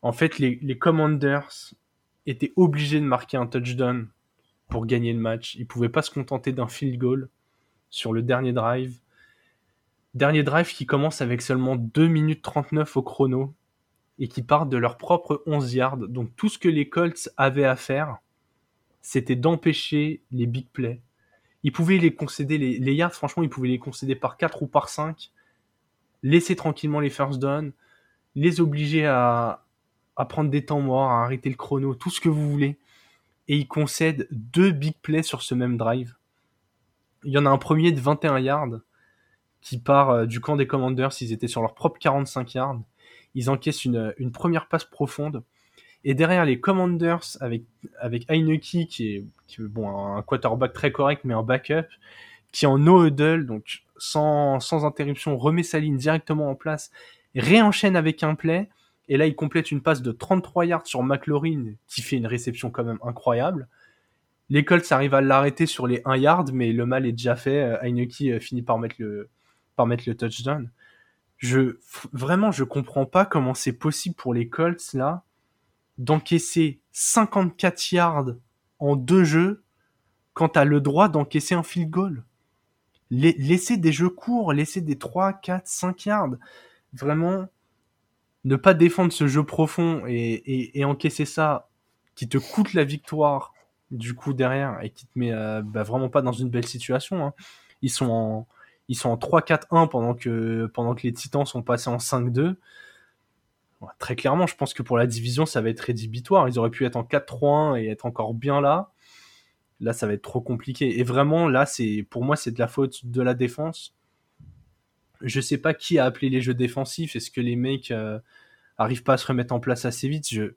En fait, les, les Commanders étaient obligés de marquer un touchdown pour gagner le match. Ils pouvaient pas se contenter d'un field goal sur le dernier drive. Dernier drive qui commence avec seulement 2 minutes 39 au chrono et qui part de leur propre 11 yards. Donc tout ce que les Colts avaient à faire, c'était d'empêcher les big plays. Ils pouvaient les concéder, les, les yards, franchement, ils pouvaient les concéder par 4 ou par 5, laisser tranquillement les first down, les obliger à, à prendre des temps morts, à arrêter le chrono, tout ce que vous voulez. Et ils concèdent deux big plays sur ce même drive. Il y en a un premier de 21 yards qui part euh, du camp des Commanders, ils étaient sur leur propre 45 yards. Ils encaissent une, première passe profonde. Et derrière les Commanders, avec, avec Heineke, qui est, qui est, bon, un quarterback très correct, mais un backup, qui en no huddle, donc sans, sans interruption, remet sa ligne directement en place, réenchaîne avec un play, et là il complète une passe de 33 yards sur McLaurin, qui fait une réception quand même incroyable. Les Colts arrivent à l'arrêter sur les 1 yard, mais le mal est déjà fait. Euh, Heineke euh, finit par mettre le, par mettre le touchdown. Je, vraiment, je comprends pas comment c'est possible pour les Colts, là, d'encaisser 54 yards en deux jeux quand t'as le droit d'encaisser un field goal. La- laisser des jeux courts, laisser des 3, 4, 5 yards. Vraiment, ne pas défendre ce jeu profond et, et, et encaisser ça qui te coûte la victoire du coup derrière et qui te met euh, bah, vraiment pas dans une belle situation. hein. Ils sont en, ils sont en 3-4-1 pendant que, pendant que les Titans sont passés en 5-2. Ouais, Très clairement, je pense que pour la division, ça va être rédhibitoire. Ils auraient pu être en 4-3-1 et être encore bien là. Là, ça va être trop compliqué. Et vraiment, là, c'est pour moi, c'est de la faute de la défense. Je sais pas qui a appelé les jeux défensifs. Est-ce que les mecs euh, arrivent pas à se remettre en place assez vite? Je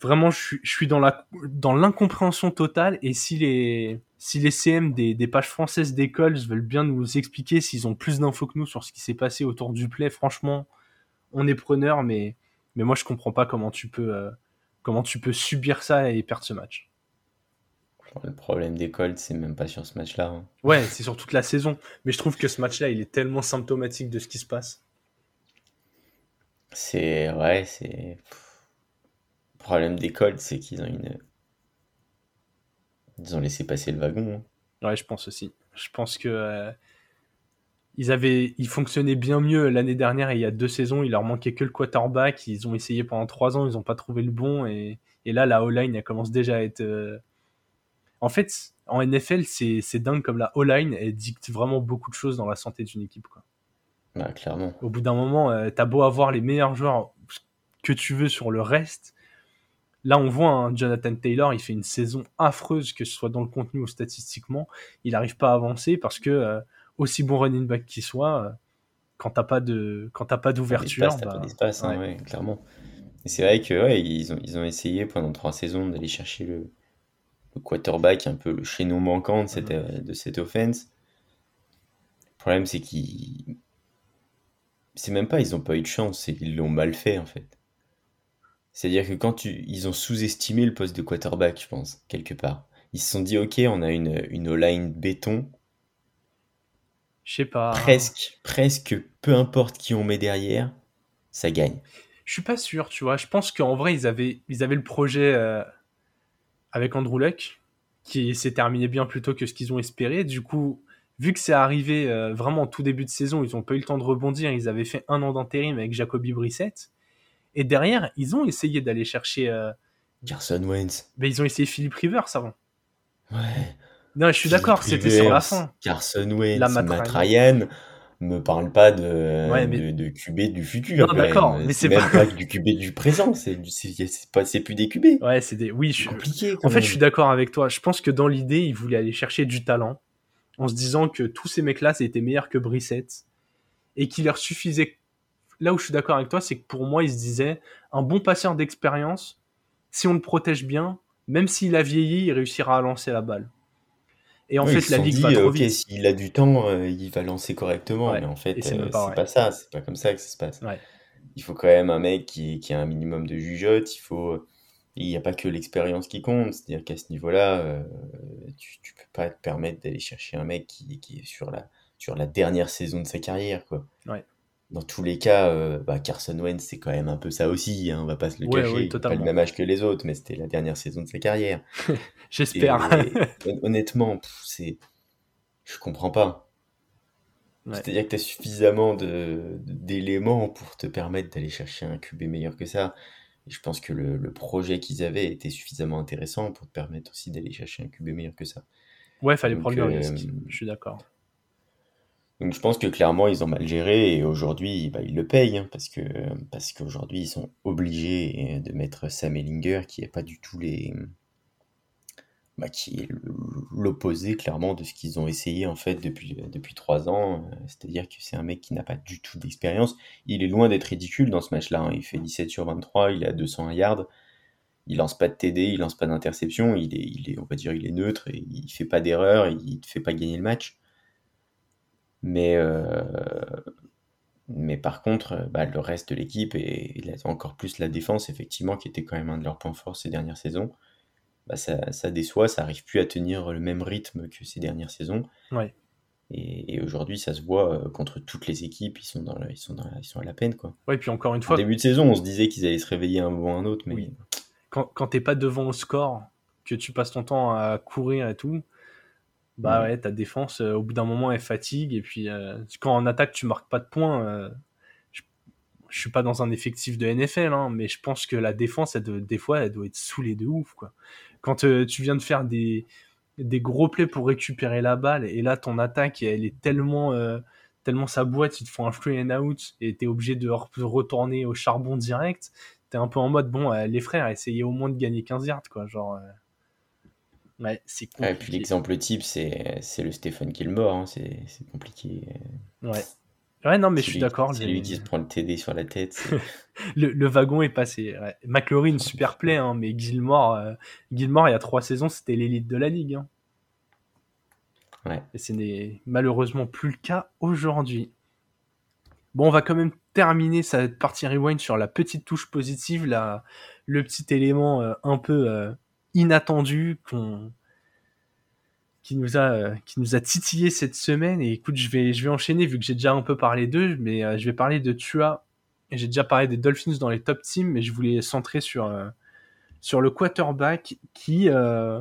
vraiment, je suis, je suis dans la dans l'incompréhension totale. Et si les si les CM des, des pages françaises d'écoles veulent bien nous expliquer s'ils ont plus d'infos que nous sur ce qui s'est passé autour du play, franchement, on est preneur. Mais mais moi, je comprends pas comment tu peux euh, comment tu peux subir ça et perdre ce match. Le problème des Colts, c'est même pas sur ce match-là. hein. Ouais, c'est sur toute la saison. Mais je trouve que ce match-là, il est tellement symptomatique de ce qui se passe. C'est ouais, c'est problème des Colts, c'est qu'ils ont une ils ont laissé passer le wagon. hein. Ouais, je pense aussi. Je pense que euh, ils avaient, ils fonctionnaient bien mieux l'année dernière et il y a deux saisons, il leur manquait que le quarterback. Ils ont essayé pendant trois ans, ils n'ont pas trouvé le bon et, et là la O-line elle commence déjà à être. euh, En fait, en NFL, c'est c'est dingue comme la O-line elle dicte vraiment beaucoup de choses dans la santé d'une équipe. Quoi. Bah, clairement. Au bout d'un moment, euh, t'as beau avoir les meilleurs joueurs que tu veux sur le reste. Là, on voit un Jonathan Taylor, il fait une saison affreuse, que ce soit dans le contenu ou statistiquement. Il n'arrive pas à avancer parce que, euh, aussi bon running back qu'il soit, euh, quand t'as pas de, quand t'as pas d'ouverture, bah, pas d'espace, hein, ouais. ouais, clairement. Et c'est vrai que ouais, ils ont, ils ont essayé pendant trois saisons d'aller chercher le, le quarterback, un peu le chaînon manquant de cette, Mhm. euh, de cette offense. Le problème, c'est qu'ils. C'est même pas, ils ont pas eu de chance, qu'ils l'ont mal fait en fait. C'est-à-dire que quand tu, ils ont sous-estimé le poste de quarterback, je pense, quelque part. Ils se sont dit, ok, on a une, une O-line béton, je sais pas. presque, presque, peu importe qui on met derrière, ça gagne. Je suis pas sûr, tu vois. Je pense qu'en vrai, ils avaient, ils avaient le projet euh, avec Andrew Luck, qui s'est terminé bien plus tôt que ce qu'ils ont espéré. Du coup, vu que c'est arrivé euh, vraiment en tout début de saison, ils ont pas eu le temps de rebondir. Ils avaient fait un an d'intérim avec Jacoby Brissett. Et derrière, ils ont essayé d'aller chercher. euh, Carson Wentz. ben, ils ont essayé Philippe Rivers avant. Ouais. Non, je suis d'accord, c'était sur la fin. Carson Wentz, La Matt Matt, Ryan. Ryan, me parle pas de, Ouais, mais- de, de QB du futur. Non, d'accord, mais c'est pas- pas... du QB du présent, c'est plus des QB. Ouais, c'est des. Oui, je compliqué. En fait, je suis d'accord avec toi. Je pense que dans l'idée, ils voulaient aller chercher du talent en se disant que tous ces mecs-là, c'était meilleurs que Brissett et qu'il leur suffisait. Là où je suis d'accord avec toi, c'est que pour moi, ils se disaient un bon passeur d'expérience, si on le protège bien, même s'il a vieilli, il réussira à lancer la balle. Et en Oui, fait, la ligue dit, va trop s'il a du temps, euh, il va lancer correctement. Ouais, Mais en fait, c'est euh, pas pas ça. C'est pas comme ça que ça se passe. Ouais. Il faut quand même un mec qui, qui a un minimum de jugeote. Il faut, il n'y a pas que l'expérience qui compte. C'est-à-dire qu'à ce niveau-là, euh, tu, tu peux pas te permettre d'aller chercher un mec qui, qui est sur la, sur la dernière saison de sa carrière, quoi. Ouais. Dans tous les cas, euh, bah, Carson Wentz, c'est quand même un peu ça aussi, hein, on va pas se le Ouais, cacher. ouais, il pas le même âge que les autres, mais c'était la dernière saison de sa carrière. *laughs* J'espère. Honnêtement, c'est, je comprends pas. Ouais. C'est-à-dire que tu as suffisamment de- d'éléments pour te permettre d'aller chercher un QB meilleur que ça. Et je pense que le, le projet qu'ils avaient était suffisamment intéressant pour te permettre aussi d'aller chercher un QB meilleur que ça. Ouais, fallait Donc, prendre le euh, risque. Je suis d'accord. Donc je pense que clairement ils ont mal géré et aujourd'hui bah, ils le payent hein, parce que parce qu'aujourd'hui ils sont obligés de mettre Sam Ellinger qui est pas du tout les bah, qui l'opposé clairement de ce qu'ils ont essayé en fait depuis depuis trois ans. Euh, C'est-à-dire que c'est un mec qui n'a pas du tout d'expérience. Il est loin d'être ridicule dans ce match-là. hein. Il fait 17 sur 23, il est à 201 yards. Il lance pas de TD, il lance pas d'interception. Il est, il est, on va dire, il est neutre et il fait pas d'erreur. Il te fait pas gagner le match. Mais, euh, mais par contre, bah, le reste de l'équipe et, encore plus la défense, effectivement, qui était quand même un de leurs points forts ces dernières saisons, bah, ça, ça déçoit, ça arrive plus à tenir le même rythme que ces dernières saisons. Ouais. Et, et aujourd'hui, ça se voit euh, contre toutes les équipes, ils sont, dans la- ils, sont dans la- ils sont à la peine. Quoi. Ouais, puis encore une fois, début de saison, on se disait qu'ils allaient se réveiller un moment ou un autre, mais Oui. quand, quand t'es pas devant au score, que tu passes ton temps à courir et tout, bah Ouais. ta défense, euh, au bout d'un moment, elle fatigue. Et puis, euh, quand en attaque, tu marques pas de points, euh, je, je suis pas dans un effectif de NFL, hein, mais je pense que la défense, elle doit- des fois, elle doit être saoulée de ouf. Quoi. Quand tu viens de faire des, des gros plays pour récupérer la balle, et là, ton attaque, elle est tellement, tellement sa boîte, ils te font un free and out, et t'es obligé de re- retourner au charbon direct t'es un peu en mode bon les frères essayez au moins de gagner 15 yards quoi genre ouais c'est Ouais, compliqué puis l'exemple type, c'est c'est le Stephen Gilmore, hein, c'est c'est compliqué. ouais ouais non mais je suis d'accord C'est les- lui qui se prend le TD sur la tête. *laughs* le, le wagon est passé ouais. McLaurin super play hein, mais Gilmore euh, Gilmore il y a trois saisons c'était l'élite de la ligue hein. Ouais. et ce n'est malheureusement plus le cas aujourd'hui bon on va quand même terminer cette partie rewind sur la petite touche positive la, le petit élément euh, un peu euh, inattendu qu'on qui nous a qui nous a titillé cette semaine. Et écoute je vais je vais enchaîner vu que j'ai déjà un peu parlé d'eux mais euh, je vais parler de Tua. Et j'ai déjà parlé des Dolphins dans les top teams mais je voulais centrer sur euh, sur le quarterback qui euh,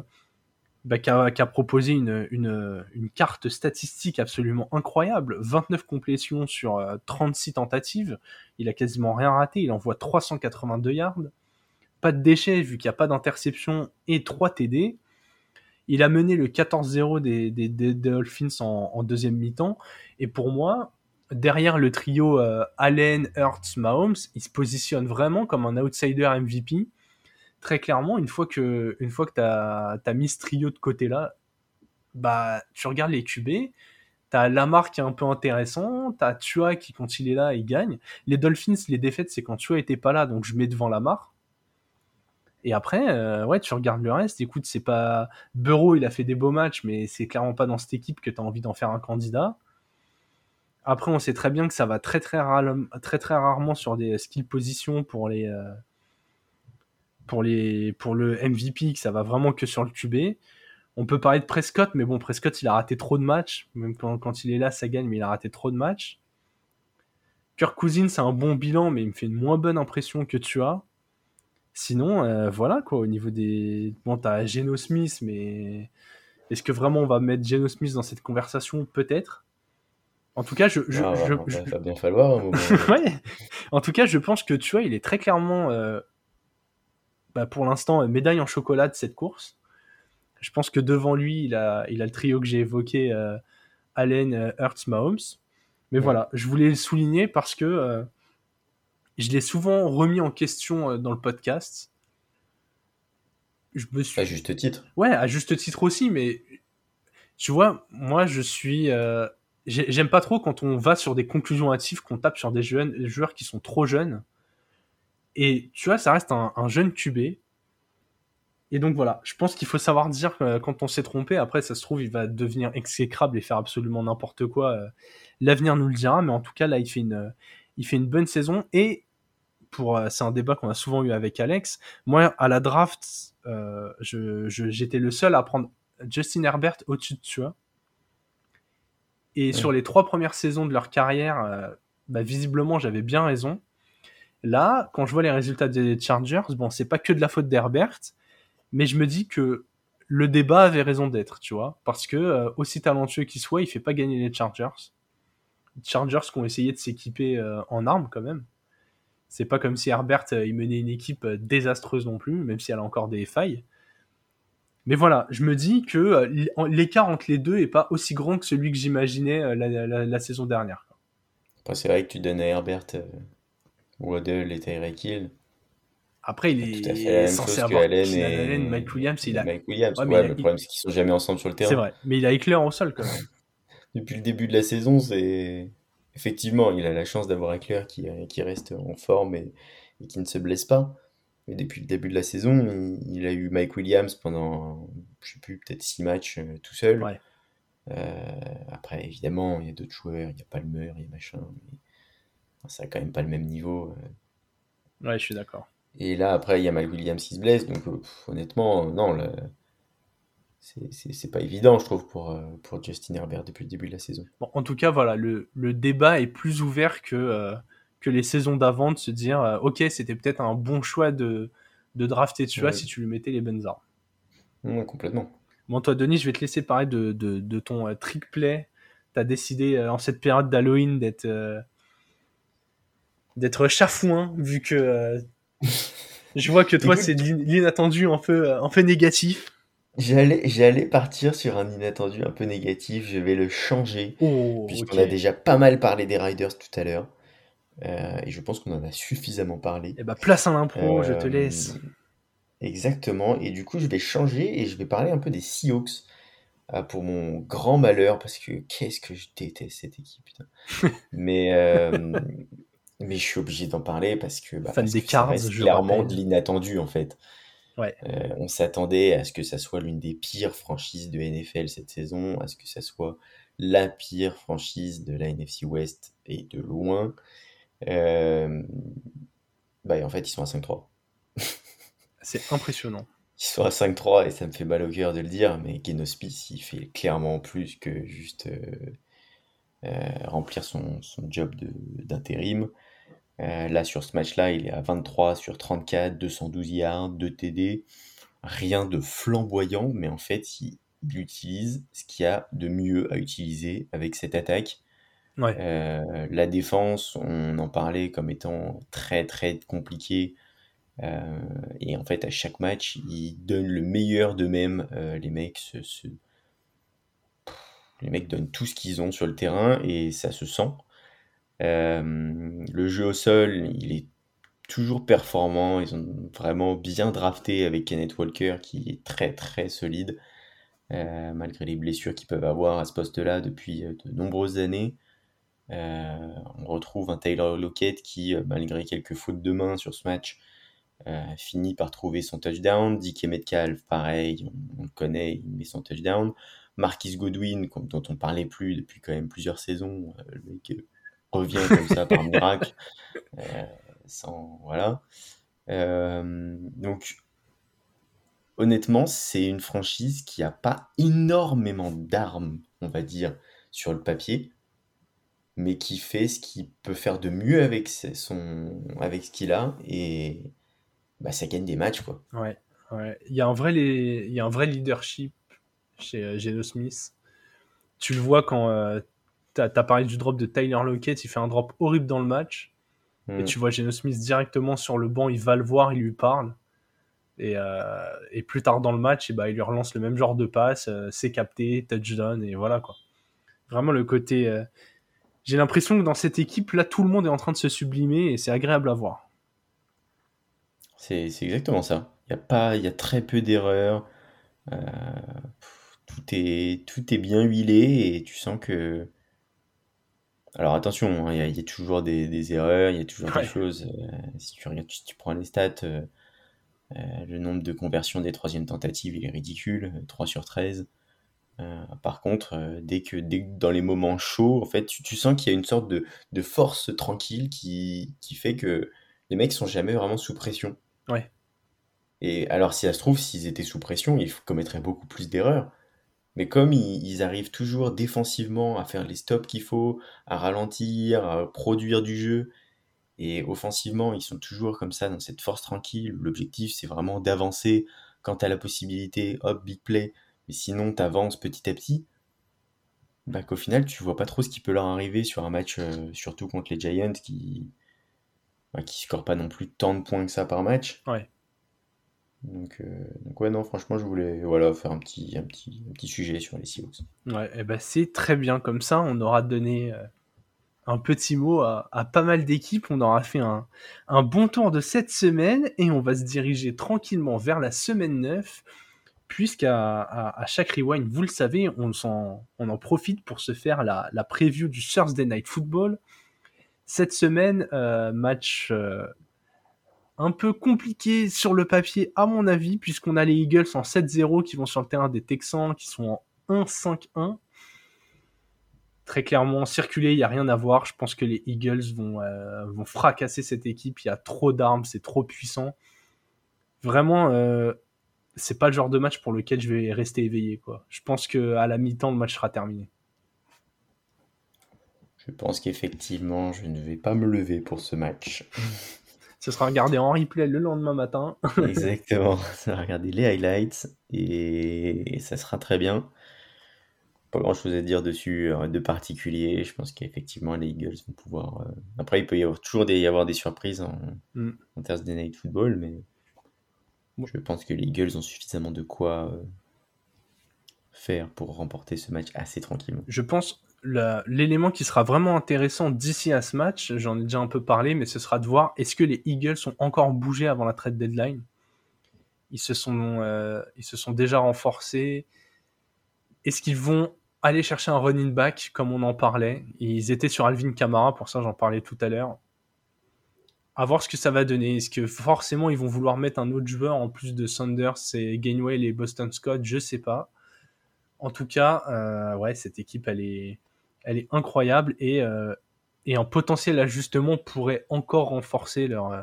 bah, a, qui a proposé une, une, une carte statistique absolument incroyable. 29 complétions sur euh, 36 tentatives. Il a quasiment rien raté. Il envoie 382 yards pas de déchets vu qu'il n'y a pas d'interception et 3 TD il a mené le 14-0 des, Dolphins en, deuxième mi-temps. Et pour moi, derrière le trio euh, Allen, Hurts, Mahomes, il se positionne vraiment comme un outsider MVP. Très clairement, une fois que, tu as, mis ce trio de côté-là, bah, tu regardes les QB, tu as Lamar qui est un peu intéressant, tu as Tua qui, quand il est là, il gagne. Les Dolphins, les défaites, c'est quand Tua était pas là, donc je mets devant Lamar. Et après, euh, ouais, tu regardes le reste. Écoute, c'est pas Bureau, il a fait des beaux matchs, mais c'est clairement pas dans cette équipe que tu as envie d'en faire un candidat. Après, on sait très bien que ça va très très, rarement sur des skill positions pour les euh, pour les pour le MVP, que ça va vraiment que sur le QB. On peut parler de Prescott, mais bon, Prescott, il a raté trop de matchs. Même quand, quand il est là, ça gagne, mais il a raté trop de matchs. Kirk Cousins, c'est un bon bilan, mais il me fait une moins bonne impression que tu as. Sinon, euh, voilà quoi, au niveau des. Bon, t'as Geno Smith, mais est-ce que vraiment on va mettre Geno Smith dans cette conversation? Peut-être. En tout cas, je. je, Ah, je- va, je- va- va bien falloir moment. *laughs* ouais. En tout cas, je pense que tu vois, il est très clairement, euh, bah, pour l'instant, euh, médaille en chocolat de cette course. Je pense que devant lui, il a, il a le trio que j'ai évoqué, euh, Allen, Hurts, Mahomes. Mais Ouais. voilà, je voulais le souligner parce que je l'ai souvent remis en question euh, dans le podcast. Je me suis À juste titre. Ouais, à juste titre aussi, mais tu vois, moi je suis. euh, j'ai- J'aime pas trop quand on va sur des conclusions hâtives, qu'on tape sur des jeunes, des joueurs qui sont trop jeunes. Et tu vois, ça reste un, un jeune QB. Et donc voilà, je pense qu'il faut savoir dire que quand on s'est trompé, après ça se trouve, il va devenir exécrable et faire absolument n'importe quoi. euh, L'avenir nous le dira, mais en tout cas, là, il fait une, il fait une bonne saison. Et pour, euh, c'est un débat qu'on a souvent eu avec Alex. Moi, à la draft, euh, je, je- j'étais le seul à prendre Justin Herbert au-dessus de Tua. Et sur les trois premières saisons de leur carrière, euh, bah, visiblement, j'avais bien raison. Là, quand je vois les résultats des Chargers, bon, c'est pas que de la faute d'Herbert, mais je me dis que le débat avait raison d'être, tu vois, parce que euh, aussi talentueux qu'il soit, il fait pas gagner les Chargers. Les Chargers qui ont essayé de s'équiper euh, en armes quand même. C'est pas comme si Herbert euh, il menait une équipe euh, désastreuse non plus, même si elle a encore des failles. Mais voilà, je me dis que euh, l'écart entre les deux est pas aussi grand que celui que j'imaginais la, la- la saison dernière. C'est vrai que tu donnes à Herbert euh, Waddle et Tyreek Hill. Après, il Tout à fait est la même censé avoir Allen et Allen, Mike Williams, il a... Mike Williams. Ouais, Ouais, mais il a- mais le problème, c'est qu'ils sont jamais ensemble sur le terrain. c'est vrai, mais il a éclair au sol quand même. *laughs* Depuis le début de la saison, c'est effectivement, il a la chance d'avoir Eckler qui, qui reste en forme et, et qui ne se blesse pas. Mais depuis le début de la saison, il, il a eu Mike Williams pendant, je sais plus, peut-être six matchs euh, tout seul. Ouais. Euh, après, évidemment, il y a d'autres joueurs, il y a Palmer, il y a machin, mais ça a quand même pas le même niveau. euh. Ouais, je suis d'accord. Et là, après, il y a Mike Williams qui se blesse, donc euh, pff, honnêtement, euh, non, là, c'est- pas évident, je trouve, pour, euh, pour Justin Herbert depuis le début de la saison. Bon, en tout cas, voilà, le, le débat est plus ouvert que, euh, que les saisons d'avant de se dire, euh, ok, c'était peut-être un bon choix de, de drafter Tua Ouais. si tu lui mettais les bonnes armes. Complètement. Bon, toi, Denis, je vais te laisser parler de, de, de ton euh, trick play. Tu as décidé en cette période d'Halloween d'être d'être chafouin, vu que *laughs* je vois que toi, c'est l'inattendu un peu, un peu négatif. J'allais, j'allais partir sur un inattendu un peu négatif, je vais le changer, Oh, puisqu'on ok. a déjà pas mal parlé des Riders tout à l'heure, euh, et je pense qu'on en a suffisamment parlé. Eh ben, place à l'impro, je te Euh, laisse. Exactement, et du coup je vais changer et je vais parler un peu des Seahawks, ah, pour mon grand malheur, parce que qu'est-ce que je déteste cette équipe, putain. *laughs* Mais, euh, mais je suis obligé d'en parler parce que, bah, Fan parce des que ça Cards, reste je clairement rappelle. de l'inattendu en fait. Ouais. Euh, on s'attendait à ce que ça soit l'une des pires franchises de NFL cette saison, à ce que ça soit la pire franchise de la NFC West et de loin. Euh, bah, et en fait, ils sont à 5-3. *laughs* C'est impressionnant. Ils sont à 5-3 et ça me fait mal au cœur de le dire, mais Ken Hospice, il fait clairement plus que juste euh, remplir son, son job d'intérim. Euh, là, sur ce match-là, il est à 23 sur 34, 212 yards, 2 TD. Rien de flamboyant, mais en fait, il, il utilise ce qu'il y a de mieux à utiliser avec cette attaque. Ouais. Euh, la défense, on en parlait comme étant très très compliquée. Euh, et en fait, à chaque match, ils donnent le meilleur d'eux-mêmes. Euh, les mecs se, se- les mecs donnent tout ce qu'ils ont sur le terrain et ça se sent. Euh, le jeu au sol, il est toujours performant. Ils ont vraiment bien drafté avec Kenneth Walker qui est très très solide. euh, malgré les blessures qu'ils peuvent avoir à ce poste-là depuis euh, de nombreuses années. On retrouve un Taylor Lockett qui, malgré quelques fautes de main sur ce match, finit par trouver son touchdown. DK Metcalf, pareil, on, le connaît, il met son touchdown. Marquis Godwin, dont on parlait plus depuis quand même plusieurs saisons, revient comme ça par miracle. Euh, sans, voilà. Euh, donc, honnêtement, c'est une franchise qui a pas énormément d'armes, on va dire, sur le papier, mais qui fait ce qu'il peut faire de mieux avec son, avec ce qu'il a et bah, ça gagne des matchs quoi. Ouais, ouais. Il y a un vrai, y a un vrai leadership chez euh, Geno Smith. Tu le vois quand t'as as parlé du drop de Tyler Lockett, il fait un drop horrible dans le match. Et Mm. tu vois Geno Smith directement sur le banc, il va le voir, il lui parle. Et, euh, et plus tard dans le match, et bah, il lui relance le même genre de passe, euh, c'est capté, touchdown, et voilà quoi. Vraiment le côté. euh, J'ai l'impression que dans cette équipe, là, tout le monde est en train de se sublimer et c'est agréable à voir. C'est exactement ça. Il y a pas, il y a très peu d'erreurs. Tout est, tout est bien huilé et tu sens que. Alors attention, hein, il y a, il y a toujours des, des erreurs, il y a toujours Ouais. des choses. euh, si tu regardes, si tu prends les stats, euh, euh, le nombre de conversions des troisièmes tentatives, il est ridicule, euh, 3 sur 13. Euh, par contre, dès que, dès que dans les moments chauds, en fait, tu, tu sens qu'il y a une sorte de, de force tranquille qui, qui fait que les mecs sont jamais vraiment sous pression. Ouais. Et alors, si ça se trouve, s'ils étaient sous pression, ils commettraient beaucoup plus d'erreurs. Mais comme ils, arrivent toujours défensivement à faire les stops qu'il faut, à ralentir, à produire du jeu, et offensivement, ils sont toujours comme ça dans cette force tranquille. L'objectif, c'est vraiment d'avancer quand tu la possibilité, hop, big play. Mais sinon, tu avances petit à petit. Bah, qu'au final, tu vois pas trop ce qui peut leur arriver sur un match, euh, surtout contre les Giants qui bah, qui scorent pas non plus tant de points que ça par match. Ouais. Donc, euh, donc ouais, non, franchement, je voulais voilà, faire un petit, un, petit, un petit sujet sur les Seahawks. Ouais, et ben c'est très bien comme ça. On aura donné euh, un petit mot à, pas mal d'équipes. On aura fait un, un bon tour de cette semaine et on va se diriger tranquillement vers la semaine 9 puisqu'à à, chaque rewind, vous le savez, on, s'en- on en profite pour se faire la, la preview du Thursday Night Football. Cette semaine, euh, match un peu compliqué sur le papier, à mon avis, puisqu'on a les Eagles en 7-0 qui vont sur le terrain des Texans, qui sont en 1-5-1. Très clairement, circuler, il n'y a rien à voir. Je pense que les Eagles vont, euh, vont fracasser cette équipe. Il y a trop d'armes, c'est trop puissant. Vraiment, euh, c'est pas le genre de match pour lequel je vais rester éveillé. Quoi. Je pense qu'à la mi-temps, le match sera terminé. Je pense qu'effectivement, je ne vais pas me lever pour ce match. *laughs* Ce sera regardé en replay le lendemain matin. *laughs* Exactement. Ça va regarder les highlights et... et ça sera très bien. Pas grand chose à dire dessus euh, de particulier. Je pense qu'effectivement, les Eagles vont pouvoir. euh, Après, il peut y avoir toujours des, y avoir des surprises en, Mm. en Thursday Night Football, mais Bon. je pense que les Eagles ont suffisamment de quoi euh, faire pour remporter ce match assez tranquillement. je pense l'élément qui sera vraiment intéressant d'ici à ce match, j'en ai déjà un peu parlé, mais ce sera de voir est-ce que les Eagles sont encore bougés avant la trade deadline? Ils se sont, euh, ils se sont déjà renforcés. Est-ce qu'ils vont aller chercher un running back comme on en parlait? Ils étaient sur Alvin Kamara, pour ça j'en parlais tout à l'heure. À voir ce que ça va donner. Est-ce que forcément ils vont vouloir mettre un autre joueur en plus de Sanders et Gainwell et Boston Scott? Je sais pas. En tout cas, euh, ouais, cette équipe, elle est, elle est incroyable et, euh, et un potentiel ajustement pourrait encore renforcer leur, euh,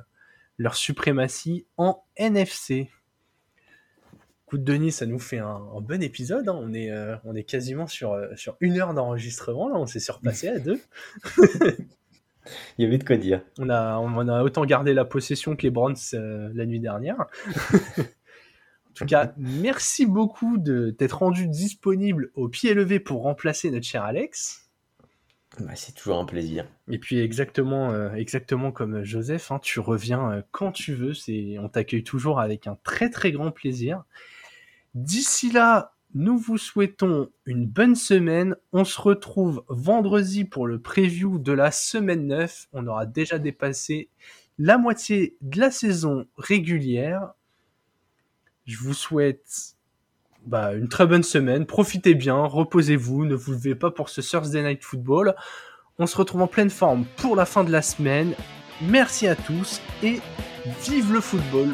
leur suprématie en NFC. Coup de Denis, ça nous fait un, un bon épisode. hein. On, est, euh, on est quasiment sur, sur une heure d'enregistrement. Là, on s'est surpassé à deux. *laughs* Il y avait de quoi dire. On a, on a autant gardé la possession que les Browns euh, la nuit dernière. *laughs* en tout cas, merci beaucoup de t'être rendu disponible au pied levé pour remplacer notre cher Alex. Bah, c'est toujours un plaisir. Et puis exactement, euh, exactement comme Joseph, hein, tu reviens euh, quand tu veux. On t'accueille toujours avec un très très grand plaisir. D'ici là, nous vous souhaitons une bonne semaine. On se retrouve vendredi pour le preview de la semaine 9. On aura déjà dépassé la moitié de la saison régulière. Je vous souhaite bah, une très bonne semaine. Profitez bien, reposez-vous, ne vous levez pas pour ce Thursday Night Football. On se retrouve en pleine forme pour la fin de la semaine. Merci à tous et vive le football